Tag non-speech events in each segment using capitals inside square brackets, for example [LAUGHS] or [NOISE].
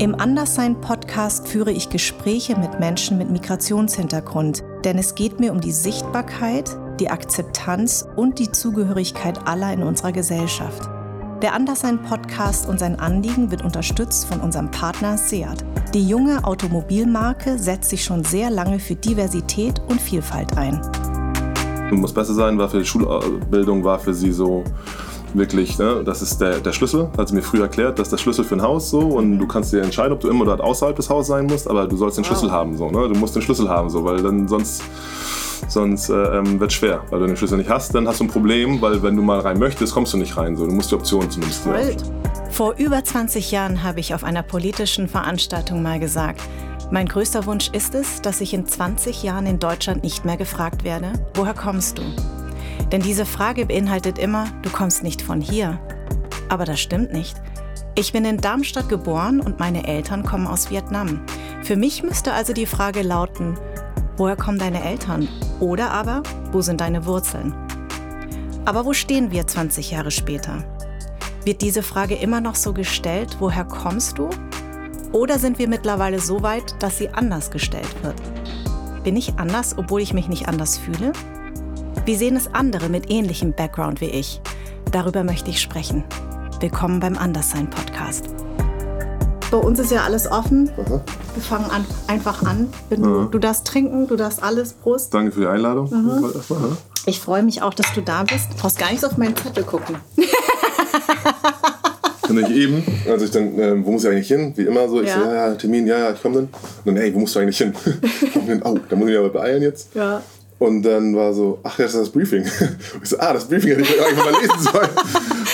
Im Anderssein-Podcast führe ich Gespräche mit Menschen mit Migrationshintergrund, denn es geht mir um die Sichtbarkeit, die Akzeptanz und die Zugehörigkeit aller in unserer Gesellschaft. Der Anderssein-Podcast und sein Anliegen wird unterstützt von unserem Partner Seat. Die junge Automobilmarke setzt sich schon sehr lange für Diversität und Vielfalt ein. Muss besser sein, war für die Schulbildung, war für sie so wirklich, ne, das ist der, der Schlüssel, hat sie mir früher erklärt, das ist der Schlüssel für ein Haus so und du kannst dir entscheiden, ob du immer dort außerhalb des Hauses sein musst, aber du sollst den Schlüssel haben so, ne? du musst den Schlüssel haben so, weil dann sonst sonst äh, ähm, wird es schwer, weil du den Schlüssel nicht hast, dann hast du ein Problem, weil wenn du mal rein möchtest, kommst du nicht rein, so, du musst die Option zumindest Voll. Vor über 20 Jahren habe ich auf einer politischen Veranstaltung mal gesagt, mein größter Wunsch ist es, dass ich in 20 Jahren in Deutschland nicht mehr gefragt werde, woher kommst du? Denn diese Frage beinhaltet immer, du kommst nicht von hier. Aber das stimmt nicht. Ich bin in Darmstadt geboren und meine Eltern kommen aus Vietnam. Für mich müsste also die Frage lauten, woher kommen deine Eltern? Oder aber, wo sind deine Wurzeln? Aber wo stehen wir 20 Jahre später? Wird diese Frage immer noch so gestellt, woher kommst du? Oder sind wir mittlerweile so weit, dass sie anders gestellt wird? Bin ich anders, obwohl ich mich nicht anders fühle? Wie sehen es andere mit ähnlichem Background wie ich? Darüber möchte ich sprechen. Willkommen beim Anderssein Podcast. Bei uns ist ja alles offen. Aha. Wir fangen an, einfach an. Du, du, darfst trinken, du darfst alles. Prost. Danke für die Einladung. Mhm. Ich freue mich auch, dass du da bist. Du brauchst gar nicht auf meinen Zettel gucken. [LAUGHS] Kann ich eben, also ich dann, äh, wo muss ich eigentlich hin? Wie immer so, ich ja. so, ja, ja, Termin, ja, ja, ich komme dann. Und dann, hey, wo musst du eigentlich hin? [LAUGHS] oh, da muss ich mich aber beeilen jetzt. Ja. Und dann war so, ach, das ist das Briefing. Und [LAUGHS] ich so, ah, das Briefing hätte ich eigentlich mal lesen [LAUGHS] sollen.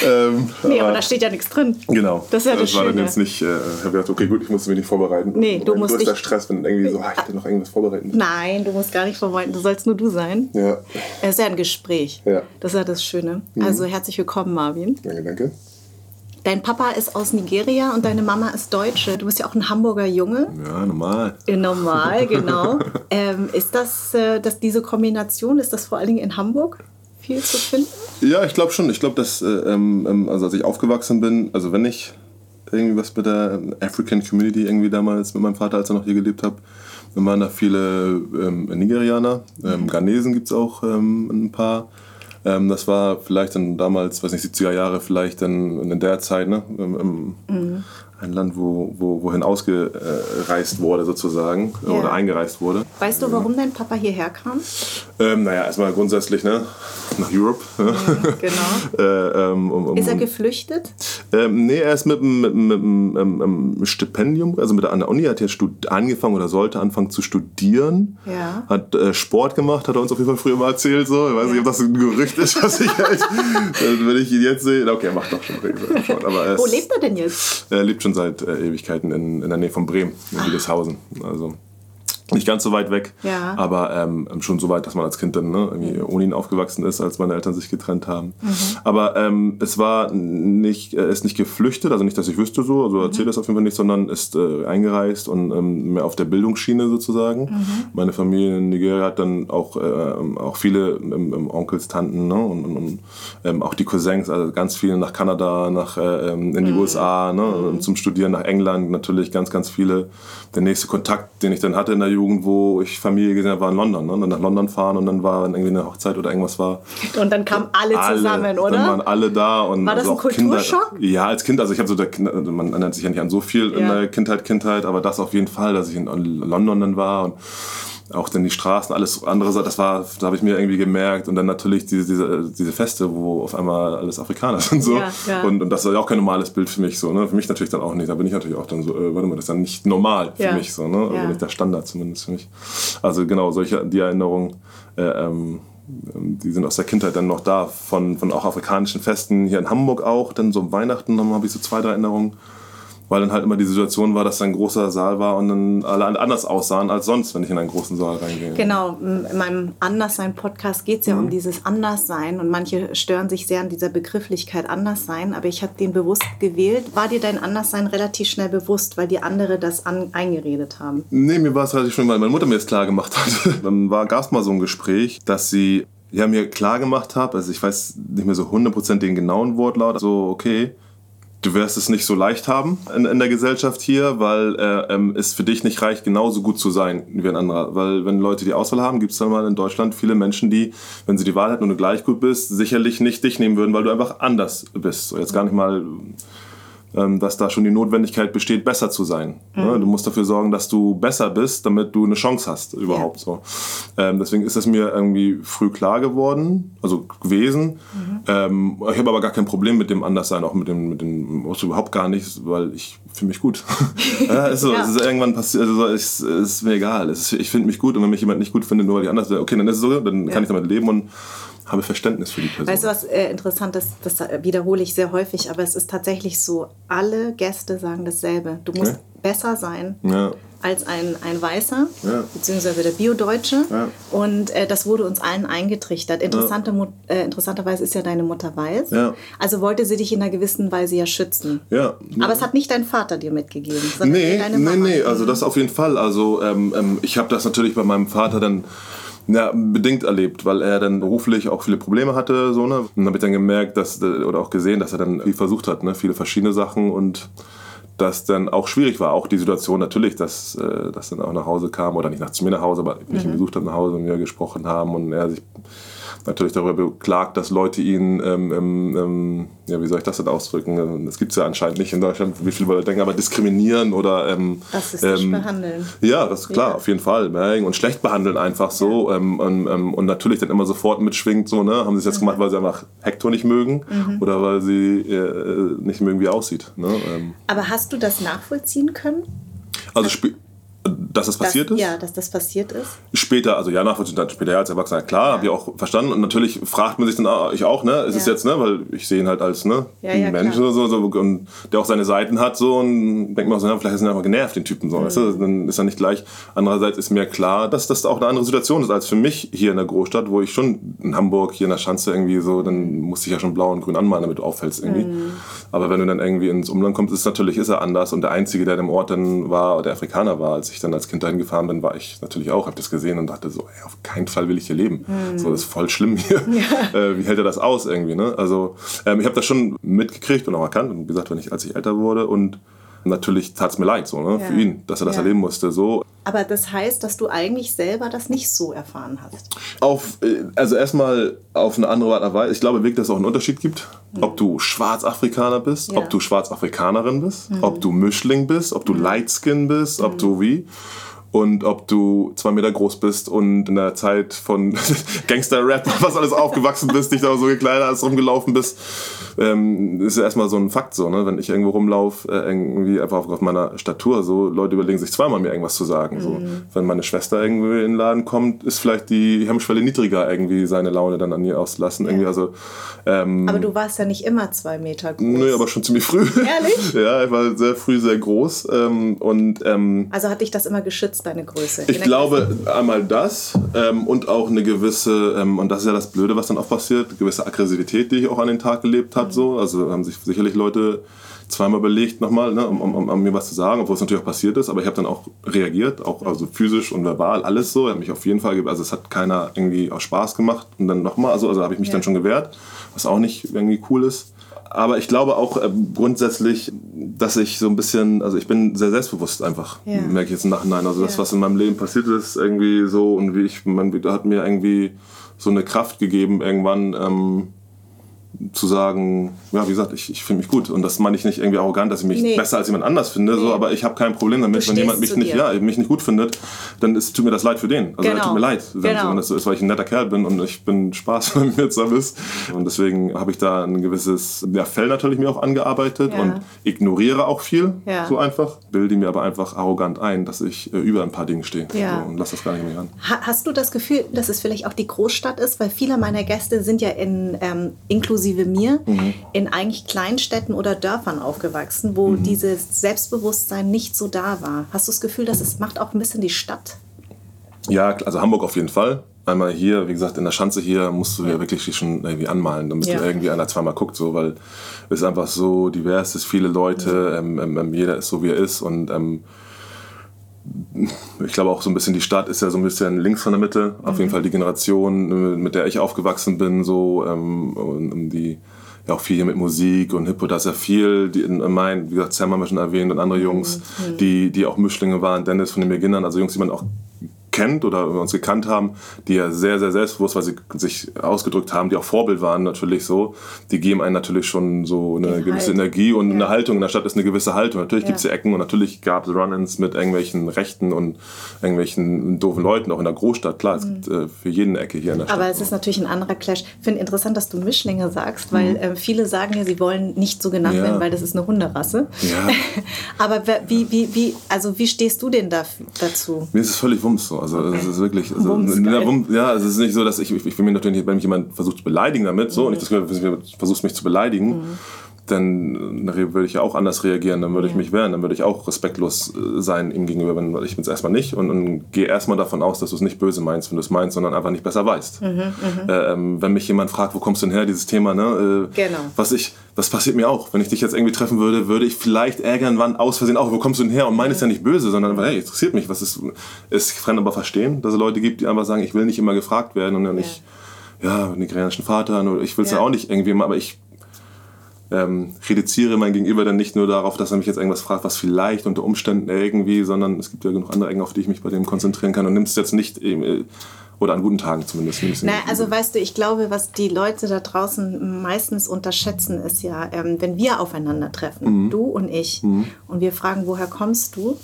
ähm, nee, aber, aber, da steht ja nichts drin. Genau. Das ist ja das, das war dann jetzt nicht, äh, ich habe gedacht, okay, gut, ich musste mich nicht vorbereiten. Nee, du musst nicht. Stress, wenn irgendwie so, ah, ich hätte noch irgendwas vorbereiten müssen. Nein, du musst gar nicht vorbereiten, du sollst nur du sein. Ja. Es ist ja ein Gespräch. Ja. Das ist ja das Schöne. Mhm. Also herzlich willkommen, Marvin. Danke, danke. Dein Papa ist aus Nigeria und deine Mama ist Deutsche. Du bist ja auch ein Hamburger Junge. Ja, normal. Äh, normal, genau. ähm, ist das, äh, dass diese Kombination, ist das vor allen Dingen in Hamburg viel zu finden? Ja, ich glaube schon. Ich glaube, dass, äh, ähm, ähm, also als ich aufgewachsen bin, also wenn ich irgendwie was mit der African Community irgendwie damals mit meinem Vater, als er noch hier gelebt hat, dann waren da viele ähm, Nigerianer, ähm, Ghanesen gibt es auch ähm, ein paar. Ähm, das war vielleicht dann damals, weiß nicht, 70er Jahre, vielleicht dann in der Zeit, ne? Mhm. Ein Land, wo, wo, wohin ausgereist wurde sozusagen ja. oder eingereist wurde. Weißt du, warum dein Papa hierher kam? Ähm, naja, erstmal grundsätzlich ne, nach Europe. Genau. [LAUGHS] äh, ähm, um, um, ist er geflüchtet? Ähm, nee, er ist mit, mit, mit, mit einem Stipendium, also mit der, an der Uni hat er angefangen oder sollte anfangen zu studieren. Ja. Hat äh, Sport gemacht, hat er uns auf jeden Fall früher mal erzählt. So. Ich weiß nicht, ob das ein Gerücht ist, was ich halt, [LAUGHS] wenn ich ihn jetzt sehe. Okay, er macht doch schon Sport. Aber Wo lebt er denn jetzt? Er lebt schon seit äh, Ewigkeiten in, in der Nähe von Bremen, in Wiedeshausen. Also nicht ganz so weit weg, ja. aber ähm, schon so weit, dass man als Kind dann ne, irgendwie ohne ihn aufgewachsen ist, als meine Eltern sich getrennt haben. Mhm. Aber ähm, es war nicht, er ist nicht geflüchtet, also nicht, dass ich wüsste so, also erzähle mhm. das auf jeden Fall nicht, sondern ist äh, eingereist und ähm, mehr auf der Bildungsschiene sozusagen. Mhm. Meine Familie in Nigeria hat dann auch, äh, auch viele ähm, ähm, Onkels, Tanten ne, und, und, und ähm, auch die Cousins, also ganz viele nach Kanada, nach äh, ähm, in die mhm. USA, ne, mhm. zum Studieren nach England natürlich ganz, ganz viele. Der nächste Kontakt, den ich dann hatte in der Jugend, wo ich Familie gesehen habe, war in London. Ne? Und dann nach London fahren und dann war irgendwie eine Hochzeit oder irgendwas war. Und dann kamen alle, alle zusammen, oder? Dann waren alle da. Und war das also ein Kulturschock? Kinder, ja, als Kind. Also ich habe so, der, man erinnert sich ja nicht an so viel ja. in der Kindheit, Kindheit, aber das auf jeden Fall, dass ich in London dann war und auch dann die Straßen, alles andere, das war, da habe ich mir irgendwie gemerkt und dann natürlich diese, diese, diese Feste, wo auf einmal alles Afrikaner [LAUGHS] sind so ja, ja. Und, und das ist ja auch kein normales Bild für mich so, ne? für mich natürlich dann auch nicht, da bin ich natürlich auch dann so, äh, warte mal, das ist dann nicht normal für ja. mich so, ne? also nicht der Standard zumindest für mich. Also genau, solche, die Erinnerungen, äh, ähm, die sind aus der Kindheit dann noch da, von, von auch afrikanischen Festen, hier in Hamburg auch, dann so Weihnachten habe ich so zwei, drei Erinnerungen weil dann halt immer die Situation war, dass da ein großer Saal war und dann alle anders aussahen als sonst, wenn ich in einen großen Saal reingehe. Genau, in meinem Anderssein-Podcast geht es ja mhm. um dieses Anderssein und manche stören sich sehr an dieser Begrifflichkeit Anderssein, aber ich habe den bewusst gewählt. War dir dein Anderssein relativ schnell bewusst, weil die andere das an, eingeredet haben? Nee, mir war es relativ schnell, weil meine Mutter mir das klar gemacht hat. [LAUGHS] dann gab es mal so ein Gespräch, dass sie ja, mir klar gemacht hat, also ich weiß nicht mehr so 100% den genauen Wortlaut, so okay, du wirst es nicht so leicht haben in, in der Gesellschaft hier, weil äh, ähm, es für dich nicht reicht, genauso gut zu sein wie ein anderer. Weil wenn Leute die Auswahl haben, gibt es dann mal in Deutschland viele Menschen, die, wenn sie die Wahl hätten und du gleich gut bist, sicherlich nicht dich nehmen würden, weil du einfach anders bist. So jetzt gar nicht mal dass da schon die Notwendigkeit besteht, besser zu sein. Mhm. Du musst dafür sorgen, dass du besser bist, damit du eine Chance hast überhaupt. Ja. So. Ähm, deswegen ist es mir irgendwie früh klar geworden, also gewesen. Mhm. Ähm, ich habe aber gar kein Problem mit dem Anderssein, auch mit dem, mit dem überhaupt gar nicht, weil ich fühle mich gut. [LAUGHS] ja, ist so, ja. Es ist irgendwann passiert, also es ist, ist mir egal. Ist, ich finde mich gut und wenn mich jemand nicht gut findet, nur weil ich anders wäre, okay, dann ist es so, dann kann ich damit leben und habe Verständnis für die Person. Weißt du, was äh, interessant ist, das wiederhole ich sehr häufig, aber es ist tatsächlich so, alle Gäste sagen dasselbe. Du musst okay. besser sein ja. als ein, ein Weißer, ja. beziehungsweise der Biodeutsche. Ja. Und äh, das wurde uns allen eingetrichtert. Interessante, äh, interessanterweise ist ja deine Mutter weiß. Also wollte sie dich in einer gewissen Weise ja schützen. Ja. Aber es hat nicht dein Vater dir mitgegeben, sondern nee, deine Mama. Nee, nee, also das auf jeden Fall. Also ähm, ähm, ich habe das natürlich bei meinem Vater dann ja, bedingt erlebt, weil er dann beruflich auch viele Probleme hatte. So, ne? Und habe ich dann gemerkt, dass, oder auch gesehen, dass er dann viel versucht hat, ne? viele verschiedene Sachen und das dann auch schwierig war. Auch die Situation natürlich, dass, äh, dass dann auch nach Hause kam, oder nicht nach zu mir nach Hause, aber mich mhm. besucht hat nach Hause und wir gesprochen haben und er sich natürlich darüber beklagt, dass Leute ihn, ähm, ähm, ähm, ja, wie soll ich das denn ausdrücken? Das gibt es ja anscheinend nicht in Deutschland, wie viele Leute denken, aber diskriminieren oder. Ähm, Rassistisch ähm, behandeln. Ja, das ist klar, ja. auf jeden Fall. Und schlecht behandeln einfach so. Ja. Ähm, und, ähm, natürlich dann immer sofort mitschwingt, so, ne? Haben sie es jetzt mhm. gemacht, weil sie einfach Hector nicht mögen mhm. oder weil sie äh, nicht mögen, wie er aussieht. Ne? aber hast du das nachvollziehen können? Also, dass das passiert das, ist? Ja, dass das passiert ist. Später, also ja, nachvollziehen, dann später als Erwachsener, klar, ja. habe ich auch verstanden. Und natürlich fragt man sich dann, ich auch, ne, ist ja. es jetzt, ne, weil ich sehe ihn halt als, ne, ja, ja, Mensch oder so, so, und der auch seine Seiten hat, so, und denkt man so, ja, vielleicht ist er einfach genervt, den Typen, so, mhm. weißt du, dann ist er nicht gleich. Andererseits ist mir klar, dass das auch eine andere Situation ist als für mich hier in der Großstadt, wo ich schon in Hamburg, hier in der Schanze irgendwie so, dann musste ich ja schon blau und grün anmalen, damit du auffällst irgendwie. Mhm. Aber wenn du dann irgendwie ins Umland kommst, ist natürlich, ist er anders und der Einzige, der im Ort dann war, der Afrikaner war, als ich dann als Kind dahin gefahren bin, war ich natürlich auch, habe das gesehen und dachte so, ey, auf keinen Fall will ich hier leben. Mhm. So, das ist voll schlimm hier. [LAUGHS] Ja. [LAUGHS] Äh, wie hält er das aus irgendwie? Ne? Also ähm, ich habe das schon mitgekriegt und auch erkannt und gesagt, wenn ich, als ich älter wurde und natürlich tat es mir leid so, ne, ja. für ihn, dass er das ja. erleben musste. So. Aber das heißt, dass du eigentlich selber das nicht so erfahren hast? Auf, äh, also erstmal auf eine andere Art und Weise. Ich glaube wirklich, dass es auch einen Unterschied gibt, mhm. ob du Schwarzafrikaner bist, ja. ob du Schwarzafrikanerin bist, mhm. ob du Mischling bist, ob du mhm. Lightskin bist, ob du wie und ob du zwei Meter groß bist und in der Zeit von [LAUGHS] Gangster-Rap, [LAUGHS] was alles aufgewachsen bist, dich da so gekleidet hast, rumgelaufen bist, ähm, ist ja erstmal so ein Fakt so, ne? Wenn ich irgendwo rumlaufe, äh, irgendwie einfach auf meiner Statur, so Leute überlegen sich zweimal mir irgendwas zu sagen. Mhm. So. Wenn meine Schwester irgendwie in den Laden kommt, ist vielleicht die Hemmschwelle niedriger, irgendwie seine Laune dann an ihr auszulassen. Ja. Irgendwie, also, ähm, aber du warst ja nicht immer zwei Meter groß. Nee, aber schon ziemlich früh. Ehrlich? [LAUGHS] ja, ich war sehr früh sehr groß. Ähm, und, ähm, also hat dich das immer geschützt, deine Größe? Ich glaube einmal das ähm, und auch eine gewisse, ähm, und das ist ja das Blöde, was dann auch passiert, gewisse Aggressivität, die ich auch an den Tag gelebt habe. So. Also haben sich sicherlich Leute zweimal überlegt nochmal, ne, um, um, um, mir was zu sagen, obwohl es natürlich auch passiert ist. Aber ich habe dann auch reagiert, auch also physisch und verbal, alles so. Er hat mich auf jeden Fall, also es hat keiner irgendwie auch Spaß gemacht. Und dann nochmal, also, also habe ich mich ja. dann schon gewehrt, was auch nicht irgendwie cool ist. Aber ich glaube auch äh, grundsätzlich, dass ich so ein bisschen, also ich bin sehr selbstbewusst einfach, ja. merke ich jetzt im Nachhinein. Also das, was in meinem Leben passiert ist, irgendwie so und wie ich, man hat mir irgendwie so eine Kraft gegeben irgendwann, ähm, zu sagen, ja, wie gesagt, ich, ich finde mich gut. Und das meine ich nicht irgendwie arrogant, dass ich mich nee. besser als jemand anders finde, nee. so, aber ich habe kein Problem damit, wenn jemand mich nicht, ja, mich nicht gut findet, dann ist, tut mir das leid für den. Also genau. tut mir leid, genau. wenn das so ist, weil ich ein netter Kerl bin und ich bin Spaß, [LAUGHS] wenn mir zusammen ist. Und deswegen habe ich da ein gewisses ja, Fell natürlich mir auch angearbeitet ja. und ignoriere auch viel, ja. so einfach. Bilde mir aber einfach arrogant ein, dass ich äh, über ein paar Dinge stehe ja. so, und lass das gar nicht mehr an. hast du das Gefühl, dass es vielleicht auch die Großstadt ist? Weil viele meiner Gäste sind ja in ähm, inklusive inklusive mir, mhm. in eigentlich Kleinstädten oder Dörfern aufgewachsen, wo mhm. dieses Selbstbewusstsein nicht so da war. Hast du das Gefühl, dass es macht auch ein bisschen die Stadt? Ja, also Hamburg auf jeden Fall. Einmal hier, wie gesagt, in der Schanze hier musst du ja wirklich schon irgendwie anmalen, damit ja. irgendwie einer zweimal guckt, so, weil es einfach so divers ist, viele Leute, mhm. ähm, ähm, jeder ist so, wie er ist und ähm, ich glaube auch so ein bisschen die Stadt ist ja so ein bisschen links von der Mitte. Auf mhm. jeden Fall die Generation, mit der ich aufgewachsen bin, so ähm, die ja auch viel hier mit Musik und Hip-Hop, da ist ja viel, die in mein, wie gesagt, Sam haben wir schon erwähnt und andere Jungs, mhm. die, die auch Mischlinge waren, Dennis von den Beginnern, also Jungs, die man auch kennt oder uns gekannt haben, die ja sehr, sehr selbstbewusst, weil sie sich ausgedrückt haben, die auch Vorbild waren natürlich so, die geben einen natürlich schon so eine gewisse Halt. Energie und ja. eine Haltung. In der Stadt ist eine gewisse Haltung. Natürlich ja. gibt es hier Ecken und natürlich gab es Run-ins mit irgendwelchen Rechten und irgendwelchen doofen Leuten, auch in der Großstadt. Klar, es mhm. gibt äh, für jeden Ecke hier in der Stadt. Aber es ist natürlich ein anderer Clash. Ich finde interessant, dass du Mischlinge sagst, weil mhm. äh, viele sagen ja, sie wollen nicht so genannt ja. werden, weil das ist eine Hunderasse. Ja. [LAUGHS] Aber wie, wie, wie, also wie stehst du denn da, dazu? Mir ist es völlig wumms so. Also okay. es ist wirklich, also, Wumms, ja, es ist nicht so, dass ich, ich, ich will mich natürlich wenn mich jemand versucht zu beleidigen damit, so, mhm. und ich das Gefühl, versuchst mich zu beleidigen, mhm dann würde ich ja auch anders reagieren, dann würde ich mich wehren, dann würde ich auch respektlos äh, sein ihm gegenüber, wenn ich bin es erstmal nicht und, und gehe erstmal davon aus, dass du es nicht böse meinst, wenn du es meinst, sondern einfach nicht besser weißt. Mhm, mhm, äh, ähm, wenn mich jemand fragt, wo kommst du denn her, dieses Thema, ne? Äh, genau. Was ich, das passiert mir auch. Wenn ich dich jetzt irgendwie treffen würde, würde ich vielleicht ärgern, wann aus Versehen auch, wo kommst du denn her? Und meine ist ja nicht böse, sondern hey, interessiert mich, was ist, ich kann aber verstehen, dass es Leute gibt, die einfach sagen, ich will nicht immer gefragt werden und dann ja. nicht, ja, nigerianischen Vater, ich will es ja. ja auch nicht irgendwie, aber ich ähm, reduziere mein Gegenüber dann nicht nur darauf, dass er mich jetzt irgendwas fragt, was vielleicht unter Umständen irgendwie, sondern es gibt ja genug andere Ecken, auf die ich mich bei dem konzentrieren kann und nimmst jetzt nicht äh, oder an guten Tagen zumindest. Na, also weißt du, ich glaube, was die Leute da draußen meistens unterschätzen, ist ja, ähm, wenn wir aufeinandertreffen, mhm. du und ich, mhm. und wir fragen, woher kommst du?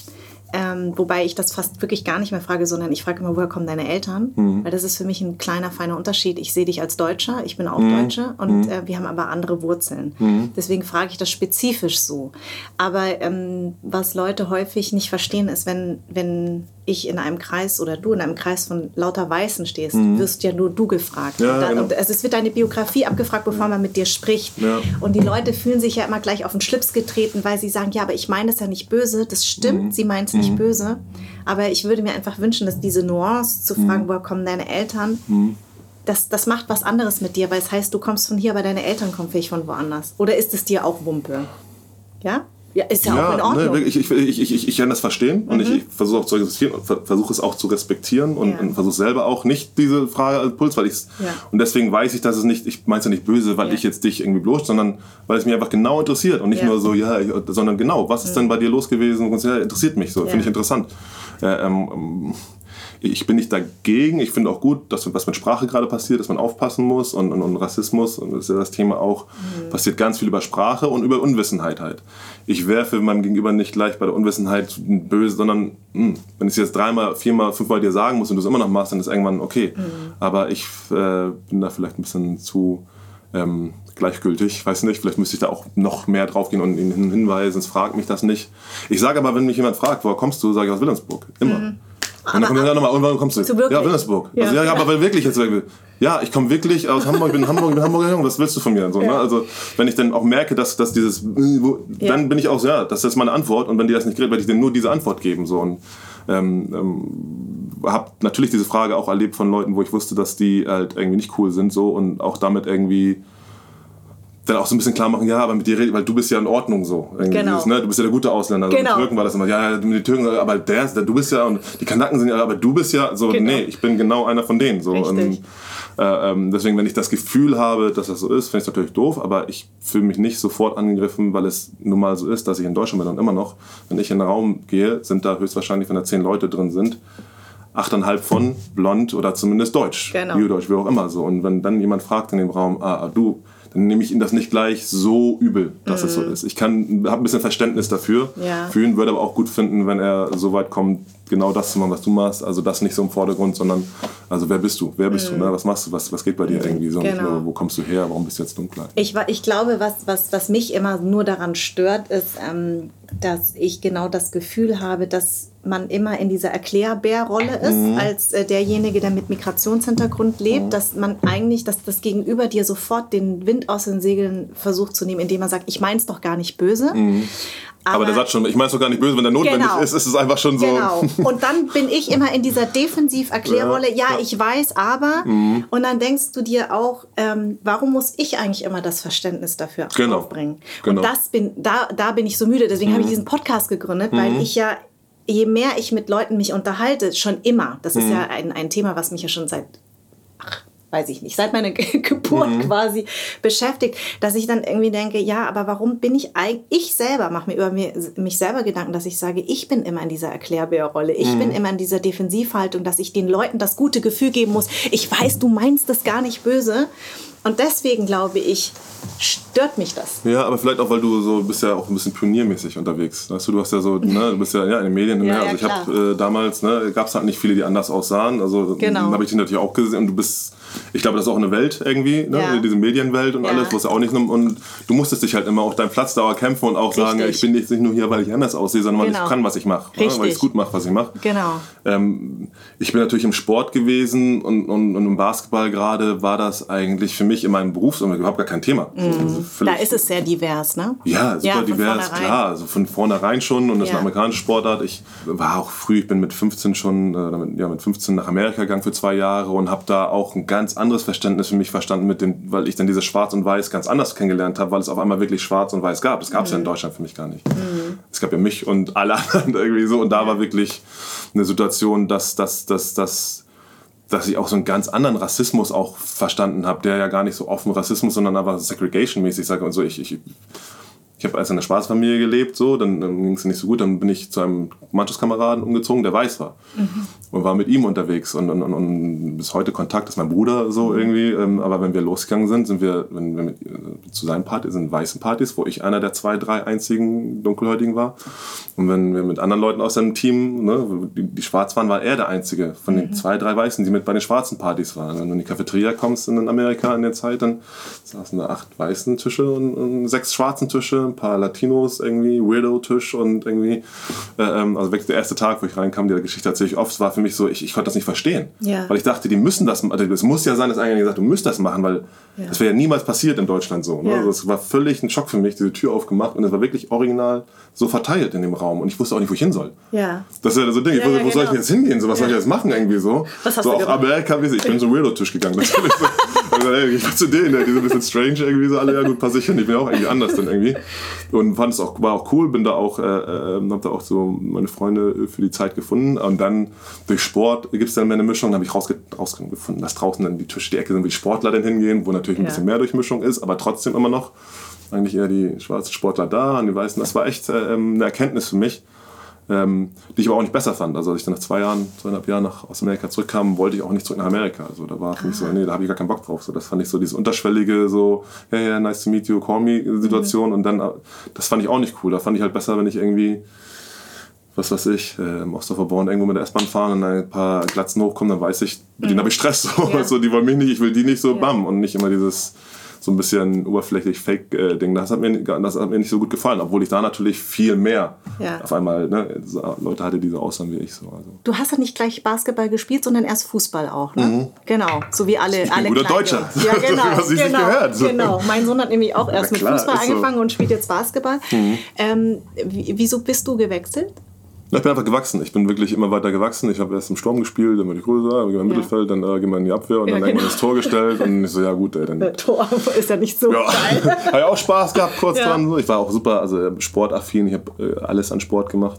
Ähm, wobei ich das fast wirklich gar nicht mehr frage, sondern ich frage immer, woher kommen deine Eltern? Mhm. Weil das ist für mich ein kleiner, feiner Unterschied. Ich sehe dich als Deutscher, ich bin auch mhm. Deutsche und mhm. äh, wir haben aber andere Wurzeln. Mhm. Deswegen frage ich das spezifisch so. Aber ähm, was Leute häufig nicht verstehen, ist, wenn, wenn ich in einem Kreis oder du in einem Kreis von lauter Weißen stehst, mhm. wirst ja nur du gefragt. Ja, da, genau. also es wird deine Biografie abgefragt, bevor man mit dir spricht. Ja. Und die Leute fühlen sich ja immer gleich auf den Schlips getreten, weil sie sagen, ja, aber ich meine es ja nicht böse. Das stimmt, mhm. sie meint es nicht mhm. böse. Aber ich würde mir einfach wünschen, dass diese Nuance zu fragen, mhm. woher kommen deine Eltern, mhm. das, das macht was anderes mit dir, weil es heißt, du kommst von hier, aber deine Eltern kommen vielleicht von woanders. Oder ist es dir auch Wumpe? Ja? Ja, ist ja, ja auch in Ordnung. Ne, ich, ich, ich, ich, ich kann das verstehen mhm. und ich, ich versuche auch zu respektieren und versuche es auch zu respektieren und, ja. und versuche selber auch nicht diese Frage als Puls, weil ich ja. und deswegen weiß ich, dass es nicht, ich meine es ja nicht böse, weil ich jetzt dich irgendwie bloß, sondern weil es mich einfach genau interessiert und nicht nur so, ja, sondern genau, was ist mhm. denn bei dir los gewesen? Und ja, interessiert mich so, finde ich interessant. Äh, ähm, ich bin nicht dagegen. Ich finde auch gut, dass was mit Sprache gerade passiert, dass man aufpassen muss und, und, und Rassismus und das ist ja das Thema auch. Mhm. Passiert ganz viel über Sprache und über Unwissenheit halt. Ich werfe meinem Gegenüber nicht gleich bei der Unwissenheit böse, sondern mh, hm, wenn ich es jetzt dreimal, viermal, fünfmal dir sagen muss und du es immer noch machst, dann ist irgendwann okay. Mhm. Aber ich äh, bin da vielleicht ein bisschen zu ähm, gleichgültig. Weiß nicht, vielleicht müsste ich da auch noch mehr drauf gehen und ihn hinweisen. Es fragt mich das nicht. Ich sage aber, wenn mich jemand fragt, woher kommst du, sage ich aus Wilhelmsburg. Immer. Mhm. Und dann kommt ja nochmal, und wann kommst du? Ja, Wilhelmsburg. Ja. Also, ja, ja, aber wirklich jetzt Ja, ich komme wirklich aus Hamburg, ich bin in Hamburg, ich bin Hamburger Jung, was willst du von mir? So, ne? ja. ne? Also, wenn ich dann auch merke, dass, dass dieses, dann bin ich auch so, ja, das ist meine Antwort und wenn die das nicht kriegt, werde ich denen nur diese Antwort geben. So. Und ähm, ähm, habe natürlich diese Frage auch erlebt von Leuten, wo ich wusste, dass die halt irgendwie nicht cool sind so und auch damit irgendwie dann auch so ein bisschen klar machen, ja, aber mit dir reden, weil du bist ja in Ordnung so. Genau. Dieses, ne? Du bist ja der gute Ausländer. Also genau. Mit Türken war das immer, ja, den Türken, aber der, der, du bist ja, und die Kanaken sind ja, aber du bist ja, so, genau. nee, ich bin genau einer von denen. So. Und, äh, ähm, deswegen, wenn ich das Gefühl habe, dass das so ist, finde ich es natürlich doof, aber ich fühle mich nicht sofort angegriffen, weil es nun mal so ist, dass ich in Deutschland bin und immer noch, wenn ich in den Raum gehe, sind da höchstwahrscheinlich, wenn da zehn Leute drin sind, achteinhalb von blond oder zumindest deutsch, genau. Jüdisch, wie auch immer so. Und wenn dann jemand fragt in dem Raum, ah, du, dann nehme ich ihm das nicht gleich so übel, dass mm. es so mhm. ist. Ich kann, habe ein bisschen Verständnis dafür, ja. fühlen, würde aber auch gut finden, wenn er so weit kommt, genau das zu machen, was du machst. Also das nicht so im Vordergrund, sondern also wer bist du? Wer bist mm. du? Ne? Mhm. Was machst du? Was, was geht bei dir mm. irgendwie so? Genau. Nur, wo kommst du her? Warum bist du jetzt dunkler? Ich, ich glaube, was, was, was mich immer nur daran stört, ist, ähm, dass ich genau das Gefühl habe, dass man immer in dieser Erklärbärrolle ist, mhm. als äh, derjenige, der mit Migrationshintergrund lebt, mhm. dass man eigentlich, dass das Gegenüber dir sofort den Wind aus den Segeln versucht zu nehmen, indem er sagt, ich meine es doch gar nicht böse. Mhm. Aber, aber, der sagt schon, ich meine es doch gar nicht böse, wenn der notwendig genau, ist, ist es einfach schon so. Genau. Und dann bin ich immer in dieser Defensiv-Erklärrolle, ja, ja, ich weiß, aber. Mhm. Und dann denkst du dir auch, ähm, warum muss ich eigentlich immer das Verständnis dafür genau. aufbringen? Genau. Und das bin, da, da bin ich so müde. Deswegen mhm. habe ich diesen Podcast gegründet, weil mhm. ich ja je mehr ich mit Leuten mich unterhalte, schon immer, das ist mhm. ja ein, ein Thema, was mich ja schon seit weiß ich nicht, seit meiner [LAUGHS] Geburt mhm. quasi beschäftigt, dass ich dann irgendwie denke, ja, aber warum bin ich eigentlich, ich selber mache mir über mich selber Gedanken, dass ich sage, ich bin immer in dieser Erklärbärrolle, ich mhm. bin immer in dieser Defensivhaltung, dass ich den Leuten das gute Gefühl geben muss, ich weiß, du meinst das gar nicht böse. Und deswegen glaube ich, stört mich das. Ja, aber vielleicht auch, weil du so bist ja auch ein bisschen pioniermäßig unterwegs. Weißt du, du hast ja so, ne, du bist ja, ja in den Medien. Ja, also ja, ich habe äh, damals, ne, gab es halt nicht viele, die anders aussahen. Also genau. habe ich dich natürlich auch gesehen und du bist ich glaube, das ist auch eine Welt irgendwie, ne? ja. diese Medienwelt und ja. alles, was auch nicht und du musstest dich halt immer auch deinen Platz da erkämpfen und auch Richtig. sagen, ich bin jetzt nicht nur hier, weil ich anders aussehe, sondern genau. weil ich kann, was ich mache, ne? weil ich es gut mache, was ich mache. Genau. Ähm, ich bin natürlich im Sport gewesen und, und, und im Basketball gerade war das eigentlich für mich in meinem Berufsumfeld überhaupt gar kein Thema. Mhm. Also da ist es sehr divers, ne? Ja, super ja, divers, klar, also von vornherein schon und das ist eine amerikanische Sportart. Ich war auch früh, ich bin mit 15 schon, äh, ja, mit 15 nach Amerika gegangen für zwei Jahre und habe da auch ein ganz anderes Verständnis für mich verstanden, mit dem, weil ich dann dieses Schwarz und Weiß ganz anders kennengelernt habe, weil es auf einmal wirklich Schwarz und Weiß gab. Das gab es mhm. ja in mhm. Deutschland für mich gar nicht. Mhm. Es gab ja mich und alle [LAUGHS] anderen irgendwie so. Und da war wirklich eine Situation, dass, dass, dass, dass, dass ich auch so einen ganz anderen Rassismus auch verstanden habe, der ja gar nicht so offen Rassismus, sondern einfach Segregation-mäßig sage und so. Ich, ich ich habe erst in einer Spaßfamilie gelebt, so, dann, dann ging es nicht so gut, dann bin ich zu einem Mannschaftskameraden umgezogen, der weiß war. Mhm. Und war mit ihm unterwegs und, und, und, und, bis heute Kontakt ist mein Bruder so mhm. irgendwie. Ähm, aber wenn wir losgegangen sind, sind wir, wenn wir mit, äh, zu seinen Partys, sind weißen Partys, wo ich einer der zwei, drei einzigen Dunkelhäutigen war. Und wenn wir mit anderen Leuten aus seinem Team, ne, die, die schwarz waren, war er der Einzige von den mhm. zwei, drei Weißen, die mit bei den schwarzen Partys waren. Wenn du in die Cafeteria kommst in Amerika in der Zeit, dann saßen da acht weißen Tische und, und sechs schwarzen Tische ein paar Latinos irgendwie, Weirdo-Tisch und irgendwie, äh, ähm, also wirklich der erste Tag, wo ich reinkam, die Geschichte erzähle ich oft, war für mich so, ich, ich konnte das nicht verstehen. Ja. Weil ich dachte, die müssen das, also es muss ja sein, dass einer gesagt du müsst das machen, weil ja. das wäre ja niemals passiert in Deutschland so. Ne? Ja. Also das war völlig ein Schock für mich, diese Tür aufgemacht und es war wirklich original so verteilt in dem Raum und ich wusste auch nicht, wo ich hin soll. Ja. Das ist ja so ein Ding, ich wusste, wo genau. soll ich denn jetzt hingehen? So, was soll ich jetzt machen irgendwie so? Was hast so du auf Amerika, ich bin so Weirdo-Tisch gegangen. Also, ey, ich war zu denen, die sind ein bisschen strange irgendwie so alle, ja gut, paar sicher, ich bin auch irgendwie anders dann irgendwie. Und fand es auch, war auch cool, bin da auch, äh, äh, hab da auch so meine Freunde für die Zeit gefunden. Und dann durch Sport gibt es dann mehr eine Mischung, da habe ich rausge rausgefunden, dass draußen dann die Tische, die Ecke sind, wie Sportler dann hingehen, wo natürlich ein ja. bisschen mehr Durchmischung ist, aber trotzdem immer noch eigentlich eher die schwarzen Sportler da und die weißen. Das war echt äh, ähm, eine Erkenntnis für mich ähm, die ich aber auch nicht besser fand. Also als ich dann nach zwei Jahren, zweieinhalb Jahren nach, aus Amerika zurückkam, wollte ich auch nicht zurück nach Amerika. Also da war für mich so, nee, da habe ich gar keinen Bock drauf. So, das fand ich so diese unterschwellige, so, hey, yeah, nice to meet you, call me Situation. Mhm. Und dann, das fand ich auch nicht cool. Da fand ich halt besser, wenn ich irgendwie was weiß ich, äh, im Ostdorfer Born irgendwo mit der S-Bahn fahren und ein paar Glatzen hochkommen, dann weiß ich, mit denen mhm. habe ich Stress. [LAUGHS] So. Ja. so, die wollen mich nicht, ich will die nicht so, ja. bam. Und nicht immer dieses so ein bisschen oberflächlich Fake-Ding. Das, hat mir, das hat mir nicht so gut gefallen, obwohl ich da natürlich viel mehr ja. auf einmal ne, Leute hatte, die so aussahen wie ich. So, also. Du hast ja nicht gleich Basketball gespielt, sondern erst Fußball auch, ne? Mhm. Genau, so wie alle. Ich alle guter Deutscher. Ja, [LAUGHS] genau. was ich genau, gehört. So. genau. Mein Sohn hat nämlich auch erst klar, mit Fußball angefangen so. und spielt jetzt Basketball. Mhm. Ähm, wieso bist du gewechselt? Ja, ich bin einfach gewachsen. Ich bin wirklich immer weiter gewachsen. Ich habe erst im Sturm gespielt, dann bin ich größer, dann bin ich im Mittelfeld, dann äh, gehen wir in die Abwehr und ja, dann genau. irgendwann ins Tor gestellt. Und ich so, ja gut, ey, dann. Der Tor [LAUGHS] ist ja nicht so ja. geil. [LAUGHS] habe ich auch Spaß gehabt kurz ja. dran. Ich war auch super, also sportaffin. Ich habe äh, alles an Sport gemacht.